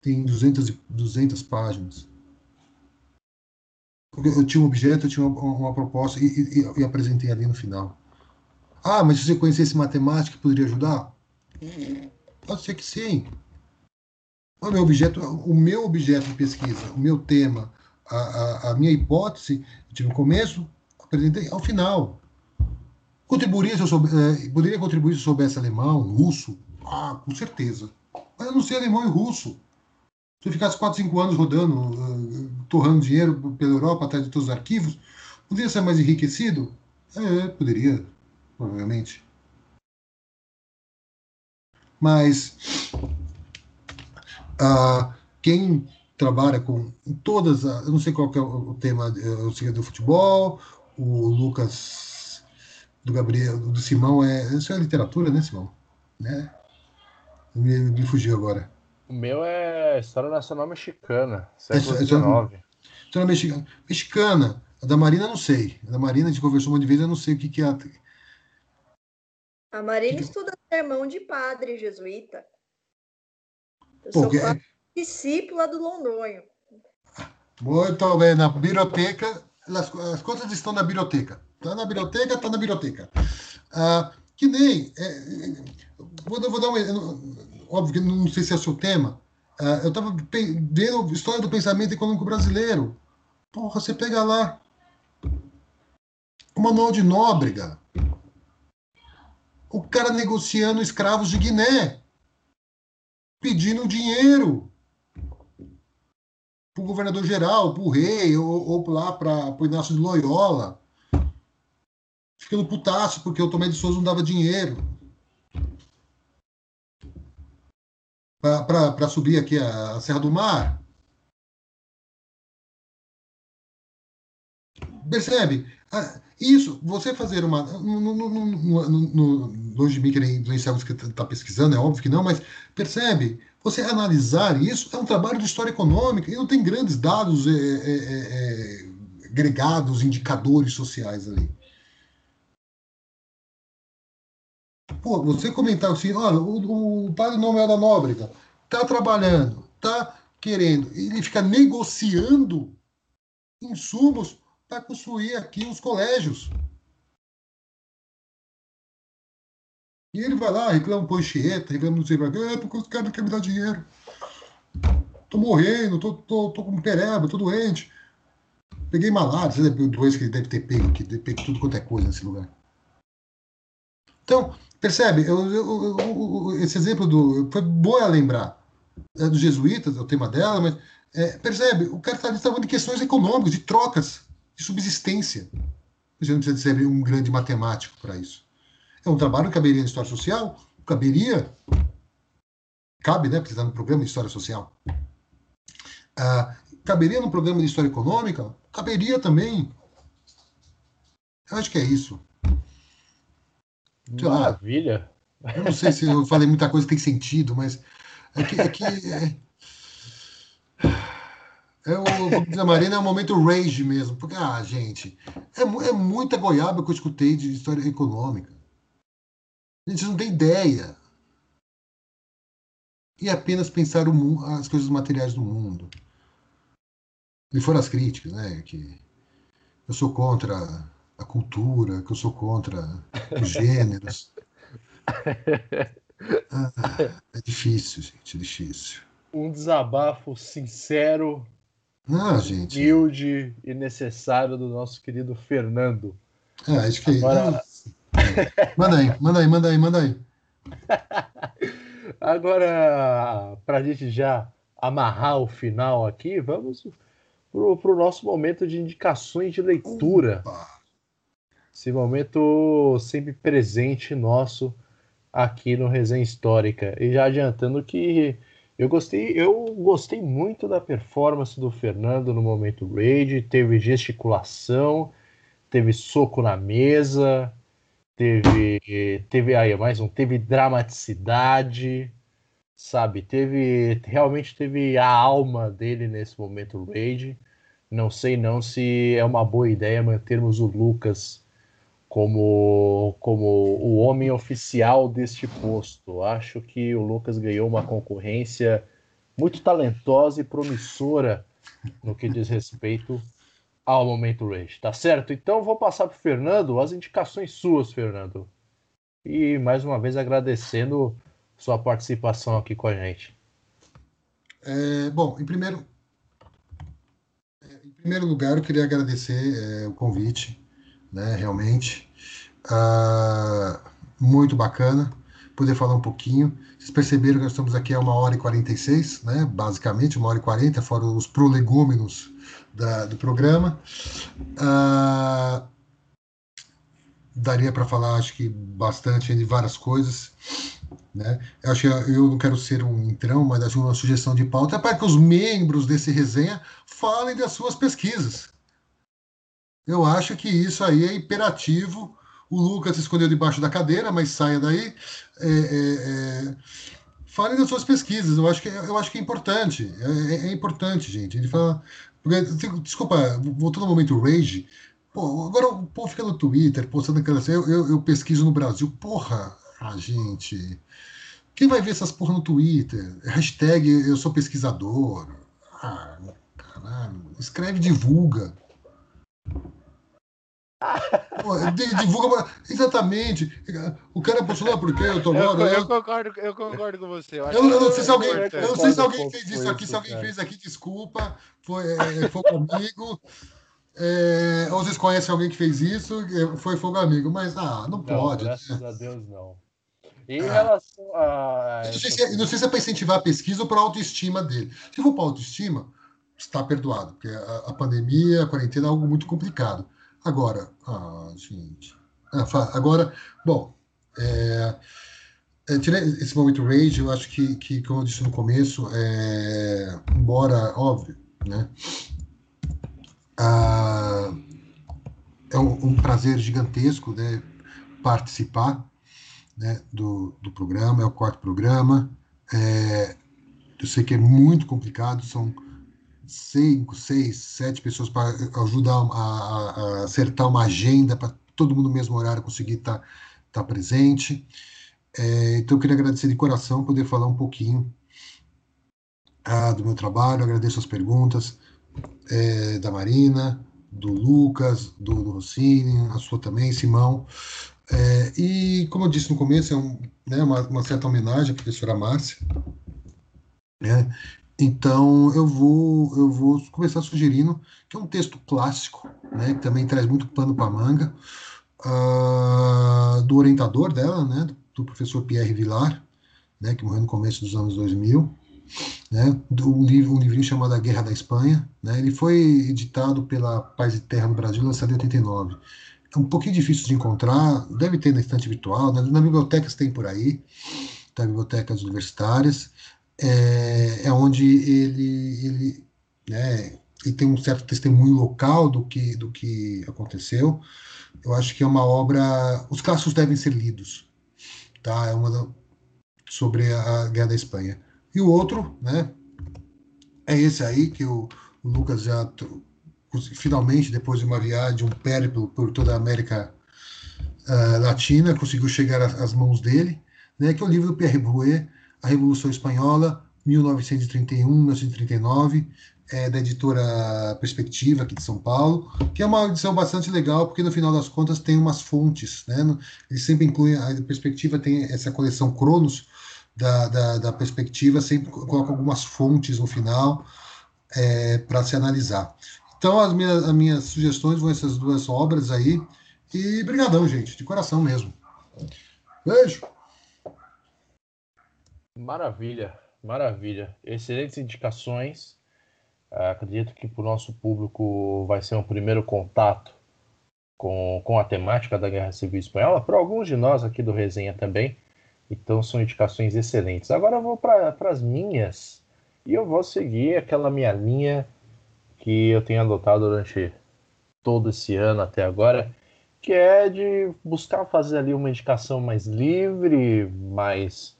Tem 200, 200 páginas. Eu tinha um objeto, eu tinha uma, uma proposta e, e, e, apresentei ali no final. Ah, mas se você conhecesse matemática, poderia ajudar? Pode ser que sim. O meu objeto, o meu objeto de pesquisa, o meu tema, a, a, a minha hipótese, eu tive no começo, apresentei ao final. Contribuiria se eu soube, é, poderia contribuir se eu soubesse alemão, russo? Ah, com certeza. Mas eu não sei alemão e russo. Se eu ficasse 4, 5 anos rodando, uh, torrando dinheiro pela Europa atrás de todos os arquivos, poderia ser mais enriquecido? É, poderia, provavelmente. Mas uh, quem trabalha com todas, eu não sei qual é o tema, eu sei do futebol, o Lucas do Gabriel, do Simão é. Isso é literatura, né, Simão? Né? Me, me fugiu agora. O meu é História Nacional Mexicana, século XIX. História mexicana. Mexicana. A da Marina não sei. A da Marina a gente conversou uma vez, eu não sei o que, que é. A Marina que... estuda sermão de padre jesuíta. Eu Pô, sou é... discípula do Londonho. Muito bem, na biblioteca, as, as coisas estão na biblioteca. Está na biblioteca, está na biblioteca. Ah, que nem. É, vou, vou, dar um. Óbvio que não sei se é o seu tema. Ah, eu estava vendo a história do pensamento econômico brasileiro. Porra, você pega lá. O manual de Nóbrega. O cara negociando escravos de Guiné. Pedindo dinheiro para o governador geral, para o rei, ou, ou lá para o Inácio de Loyola ficando putaço porque o Tomé de Souza não dava dinheiro para subir aqui a, a, Serra do Mar. Percebe? Ah, isso, você fazer uma. No, longe de mim querer influenciar você que está tá pesquisando, é óbvio que não, mas percebe? Você analisar isso é um trabalho de história econômica e não tem grandes dados é, é, é, é agregados, indicadores sociais ali. Pô, você comentar assim, olha, o, o padre Noel da Nóbrega está trabalhando, está querendo, ele fica negociando insumos para construir aqui os colégios. E ele vai lá, reclama Panchieta, reclama não sei é porque os caras querem me dar dinheiro. Tô morrendo, tô, tô, tô com pereba, tô doente. Peguei malária, você deve, doença que ele deve ter pego, que deve ter pego tudo quanto é coisa nesse lugar. Então, Percebe? Eu, eu, eu, esse exemplo do. Foi bom lembrar. É dos jesuítas, é o tema dela, mas. É, percebe? O cara está falando de questões econômicas, de trocas, de subsistência. Você não precisa ser um grande matemático para isso. É um trabalho que caberia na história social? Caberia. Cabe, né? Porque está no programa de história social. Ah, caberia no programa de história econômica? Caberia também. Eu acho que é isso. Maravilha. eu não sei se eu falei muita coisa que tem sentido, mas é que. É, que é, é o, como diz a Marina, é o momento rage mesmo. Porque, ah, gente, é, é muita goiaba que eu escutei de história econômica. A gente não tem ideia. e apenas pensar mundo, as coisas materiais do mundo. E foram as críticas, né? Que eu sou contra a cultura, que eu sou contra os gêneros. Ah, é difícil, gente, é difícil. Um desabafo sincero, ah, gente. humilde e necessário do nosso querido Fernando. É, acho que. Agora... manda aí, manda aí, manda aí, manda aí. Agora, para a gente já amarrar o final aqui, vamos para o nosso momento de indicações de leitura. Opa. Esse momento sempre presente nosso aqui no Resenha Histórica. E já adiantando que eu gostei, eu gostei muito da performance do Fernando no momento raid, teve gesticulação, teve soco na mesa, teve teve aí mais um, teve dramaticidade, sabe? Teve realmente teve a alma dele nesse momento raid. Não sei não se é uma boa ideia mantermos o Lucas como, como o homem oficial deste posto. Acho que o Lucas ganhou uma concorrência muito talentosa e promissora no que diz respeito ao momento Rage, tá certo? Então vou passar para o Fernando as indicações suas, Fernando. E mais uma vez agradecendo sua participação aqui com a gente. É, bom, em primeiro, em primeiro lugar, eu queria agradecer é, o convite né, realmente. Ah, muito bacana poder falar um pouquinho. Vocês perceberam que nós estamos aqui a uma hora e 46, né, basicamente, uma hora e 40, fora os prolegômenos da, do programa. Ah, daria para falar, acho que, bastante de várias coisas. Né? Eu acho que eu não quero ser um entrão, mas acho uma sugestão de pauta é para que os membros desse resenha falem das suas pesquisas. Eu acho que isso aí é imperativo. O Lucas se escondeu debaixo da cadeira, mas saia daí. É, é, é... Fale das suas pesquisas. Eu acho que, eu acho que é importante. É, é, é importante, gente. Ele fala. Porque, desculpa, voltando ao momento rage. Pô, agora o povo fica no Twitter postando aquelas. Eu, eu, eu pesquiso no Brasil. Porra, ah, gente. Quem vai ver essas porra no Twitter? Hashtag eu sou pesquisador. Ah, caralho. Escreve, divulga. Divulga exatamente. O cara postou lá porque eu tô agora. Eu, eu, concordo, eu concordo com você. Eu, eu, eu não sei se alguém, eu não sei se alguém fez isso aqui. Se alguém fez aqui, desculpa. Foi, é, foi amigo. É, ou vocês conhecem alguém que fez isso? É, foi fogo amigo, mas ah, não, não pode. Graças né? a Deus, não. Em ah. relação a. Não sei, se é, não sei se é para incentivar a pesquisa ou para a autoestima dele. Se for para autoestima, está perdoado, porque a, a pandemia, a quarentena é algo muito complicado. Agora, ah, gente. Ah, agora, bom, é, é, esse momento rage, eu acho que, que, como eu disse no começo, é, embora óbvio, né? Ah, é um, um, prazer gigantesco, né? Participar, né? Do, do programa, é o quarto programa. É, eu sei que é muito complicado, são cinco, seis, sete pessoas para ajudar a, a, acertar uma agenda para todo mundo no mesmo horário conseguir estar tá, tá presente. É, então, eu queria agradecer de coração poder falar um pouquinho ah, do meu trabalho. Agradeço as perguntas é, da Marina, do Lucas, do, do Rossini, a sua também, Simão. É, e, como eu disse no começo, é um, né, uma, uma certa homenagem à professora Márcia. Né? Então eu vou eu vou começar sugerindo que é um texto clássico, né, que também traz muito pano para manga, uh, do orientador dela, né, do professor Pierre Vilar, né, que morreu no começo dos anos 2000, né, um livro um livrinho chamado A Guerra da Espanha, né, ele foi editado pela Paz e Terra no Brasil, lançado em 89. É um pouquinho difícil de encontrar, deve ter na estante virtual, né, na biblioteca tem por aí, tá, bibliotecas universitárias é, é onde ele, ele, né, ele tem um certo testemunho local do que, do que aconteceu. Eu acho que é uma obra. Os clássicos devem ser lidos. Tá? É uma da, sobre a Guerra da Espanha. E o outro, né? É esse aí que o, o Lucas já finalmente, depois de uma viagem, um périplo por toda a América uh, Latina, conseguiu chegar às mãos dele, né? Que é o livro do Pierre Brouet, A Revolução Espanhola, 1931-1939, é, da editora Perspectiva, aqui de São Paulo, que é uma edição bastante legal, porque no final das contas tem umas fontes, né? Eles sempre incluem, a Perspectiva tem essa coleção Cronos, da, da, da Perspectiva, sempre coloca algumas fontes no final é, para se analisar. Então, as minhas, as minhas sugestões vão essas duas obras aí, e brigadão, gente, de coração mesmo. Beijo! Maravilha, maravilha. Excelentes indicações. Uh, acredito que para o nosso público vai ser um primeiro contato com, com a temática da Guerra Civil Espanhola, para alguns de nós aqui do Resenha também. Então são indicações excelentes. Agora eu vou para as minhas e eu vou seguir aquela minha linha que eu tenho adotado durante todo esse ano até agora, que é de buscar fazer ali uma indicação mais livre, mais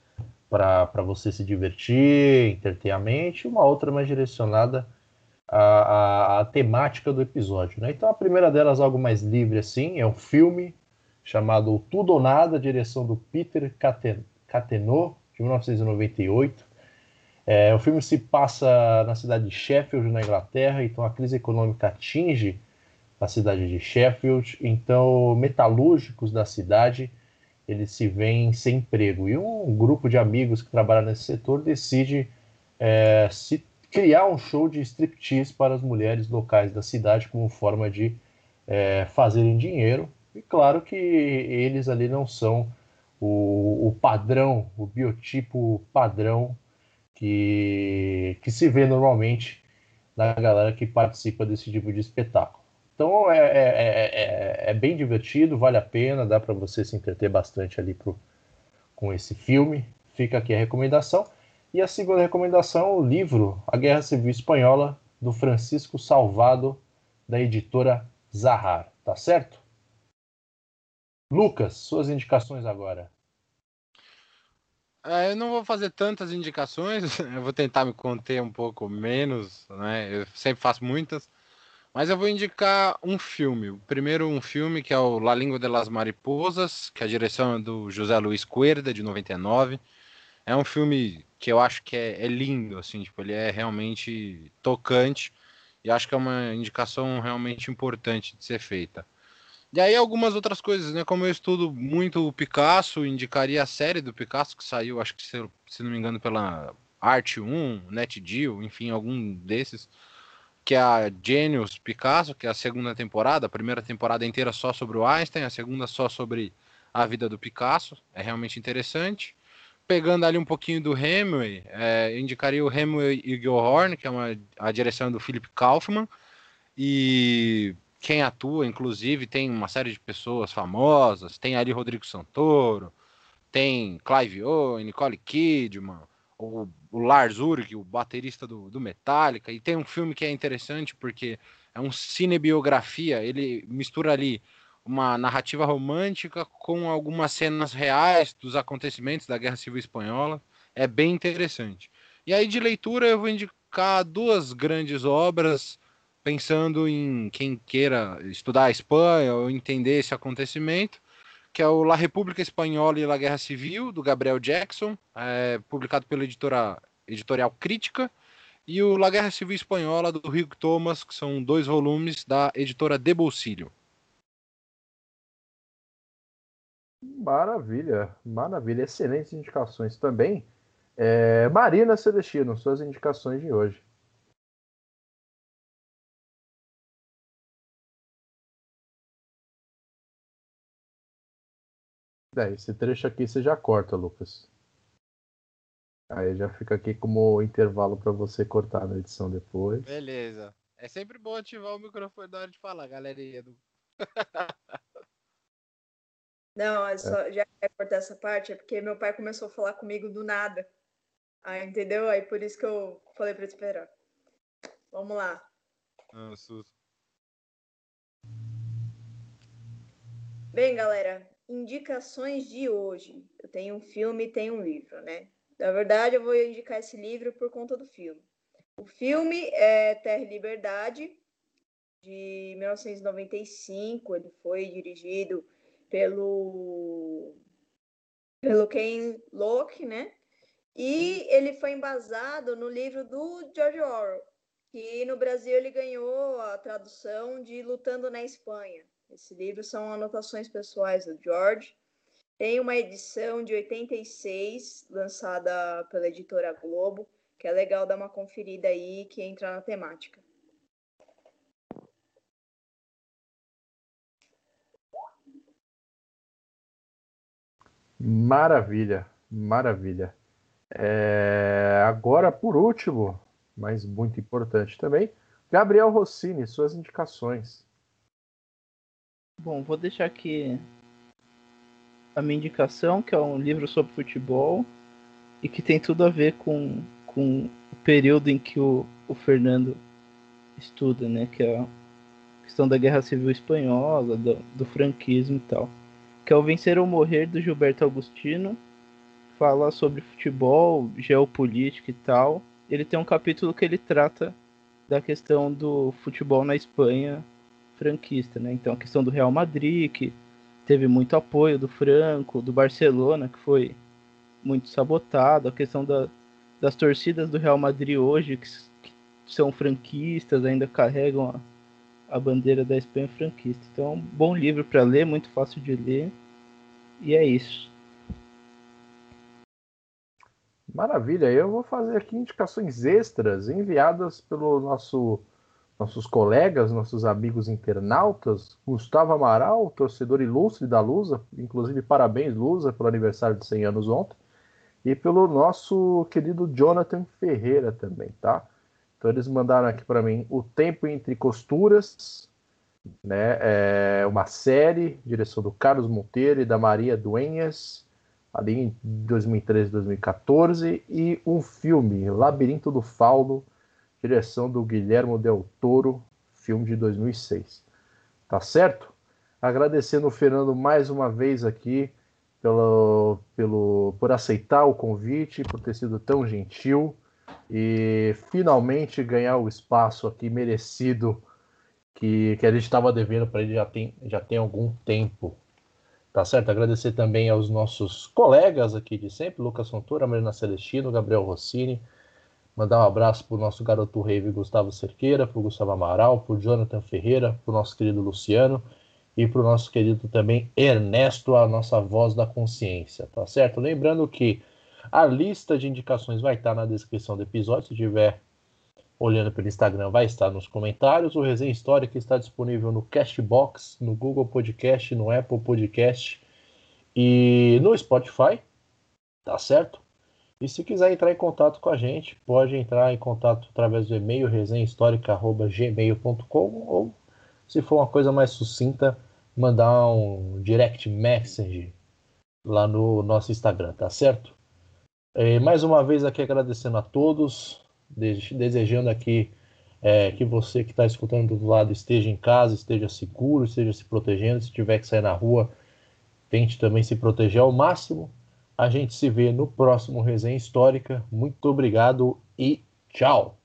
para você se divertir, entreter a mente, uma outra mais direcionada à, à, à, temática do episódio. Né? Então a primeira delas, algo mais livre assim, é um filme chamado Tudo ou Nada, direção do Peter Catenot, de 1998. É, o filme se passa na cidade de Sheffield, na Inglaterra, então a crise econômica atinge a cidade de Sheffield, então metalúrgicos da cidade eles se veem sem emprego e um grupo de amigos que trabalha nesse setor decide é, se criar um show de striptease para as mulheres locais da cidade como forma de é, fazerem dinheiro e claro que eles ali não são o, o padrão, o biotipo padrão que, que se vê normalmente na galera que participa desse tipo de espetáculo. Então é, é, é, é bem divertido, vale a pena, dá para você se entreter bastante ali pro, com esse filme. Fica aqui a recomendação. E a segunda recomendação, o livro A Guerra Civil Espanhola, do Francisco Salvado, da editora Zahar. Tá certo? Lucas, suas indicações agora. É, eu não vou fazer tantas indicações, eu vou tentar me conter um pouco menos, né? Eu sempre faço muitas. Mas eu vou indicar um filme. Primeiro, um filme que é o La Língua de las Mariposas, que a direção é do José Luiz Cuerda, de 99. É um filme que eu acho que é, é lindo, assim, tipo, ele é realmente tocante. E acho que é uma indicação realmente importante de ser feita. E aí algumas outras coisas, né? Como eu estudo muito o Picasso, indicaria a série do Picasso que saiu, acho que se, se não me engano, pela Arte 1, NetGeo, enfim, algum desses que é a Genius Picasso, que é a segunda temporada, a primeira temporada inteira só sobre o Einstein, a segunda só sobre a vida do Picasso, é realmente interessante. Pegando ali um pouquinho do Hemingway, é, indicaria o Hemingway e Gilhorn, que é uma, a direção do Philip Kaufman, e quem atua, inclusive, tem uma série de pessoas famosas, tem ali Rodrigo Santoro, tem Clive Owen, Nicole Kidman, o, o Lars Ulrich, o baterista do, do Metallica, e tem um filme que é interessante porque é um cinebiografia, ele mistura ali uma narrativa romântica com algumas cenas reais dos acontecimentos da Guerra Civil Espanhola, é bem interessante. E aí de leitura eu vou indicar duas grandes obras, pensando em quem queira estudar a Espanha ou entender esse acontecimento que é o La República Espanhola e La Guerra Civil, do Gabriel Jackson, é, publicado pela editora Editorial Crítica, e o La Guerra Civil Espanhola, do Rico Thomas, que são dois volumes da editora De Bolsilho. Maravilha, maravilha. Excelentes indicações também. É, Marina Celestino, suas indicações de hoje. É, esse trecho aqui você já corta, Lucas. Aí já fica aqui como intervalo para você cortar na edição depois. Beleza. É sempre bom ativar o microfone na hora de falar, galerinha. Do... Não, é só, é. já quer cortar essa parte, é porque meu pai começou a falar comigo do nada. Ah, entendeu? Aí por isso que eu falei para esperar. Vamos lá. Ah, susto. Bem, galera, indicações de hoje. Eu tenho um filme e tenho um livro, né? Na verdade, eu vou indicar esse livro por conta do filme. O filme é Terra e Liberdade, de 1995. Ele foi dirigido pelo, pelo Ken Loach, né? E ele foi embasado no livro do George Orwell, que no Brasil ele ganhou a tradução de Lutando na Espanha. Esse livro são anotações pessoais do George. Tem uma edição de 86, lançada pela editora Globo, que é legal dar uma conferida aí, que entra na temática. Maravilha, maravilha. É, agora, por último, mas muito importante também, Gabriel Rossini, suas indicações. Bom, vou deixar aqui a minha indicação, que é um livro sobre futebol e que tem tudo a ver com, com o período em que o, o Fernando estuda, né? Que é a questão da Guerra Civil Espanhola, do, do franquismo e tal. Que é o Vencer ou Morrer, do Gilberto Agostino. Fala sobre futebol, geopolítica e tal. Ele tem um capítulo que ele trata da questão do futebol na Espanha franquista, né? Então a questão do Real Madrid, que teve muito apoio do Franco, do Barcelona, que foi muito sabotado, a questão da, das torcidas do Real Madrid hoje, que, que são franquistas, ainda carregam a, a bandeira da Espanha franquista. Então, um bom livro para ler, muito fácil de ler. E é isso. Maravilha, eu vou fazer aqui indicações extras enviadas pelo nosso nossos colegas, nossos amigos internautas, Gustavo Amaral, torcedor ilustre da Lusa, inclusive parabéns Lusa pelo aniversário de 100 anos ontem, e pelo nosso querido Jonathan Ferreira também, tá? Então eles mandaram aqui para mim O Tempo Entre Costuras, né? É uma série, direção do Carlos Monteiro e da Maria Duenhas, ali em 2013, 2014, e um filme, Labirinto do Fauno, direção do Guilherme Del Toro, filme de 2006. Tá certo? Agradecendo o Fernando mais uma vez aqui pelo, pelo, por aceitar o convite, por ter sido tão gentil e finalmente ganhar o espaço aqui merecido que, que a gente estava devendo para ele já tem, já tem algum tempo. Tá certo? Agradecer também aos nossos colegas aqui de sempre, Lucas Fontoura, Marina Celestino, Gabriel Rossini, Mandar um abraço para o nosso garoto rave Gustavo Cerqueira, para o Gustavo Amaral, para o Jonathan Ferreira, para o nosso querido Luciano e para o nosso querido também Ernesto, a nossa voz da consciência, tá certo? Lembrando que a lista de indicações vai estar na descrição do episódio, se tiver olhando pelo Instagram vai estar nos comentários. O Resenha Histórica está disponível no Castbox, no Google Podcast, no Apple Podcast e no Spotify, tá certo? E se quiser entrar em contato com a gente, pode entrar em contato através do e-mail resenhahistórica.gmail.com ou, se for uma coisa mais sucinta, mandar um direct message lá no nosso Instagram, tá certo? E mais uma vez aqui agradecendo a todos, desejando aqui é, que você que está escutando do lado esteja em casa, esteja seguro, esteja se protegendo. Se tiver que sair na rua, tente também se proteger ao máximo. A gente se vê no próximo Resenha Histórica. Muito obrigado e tchau!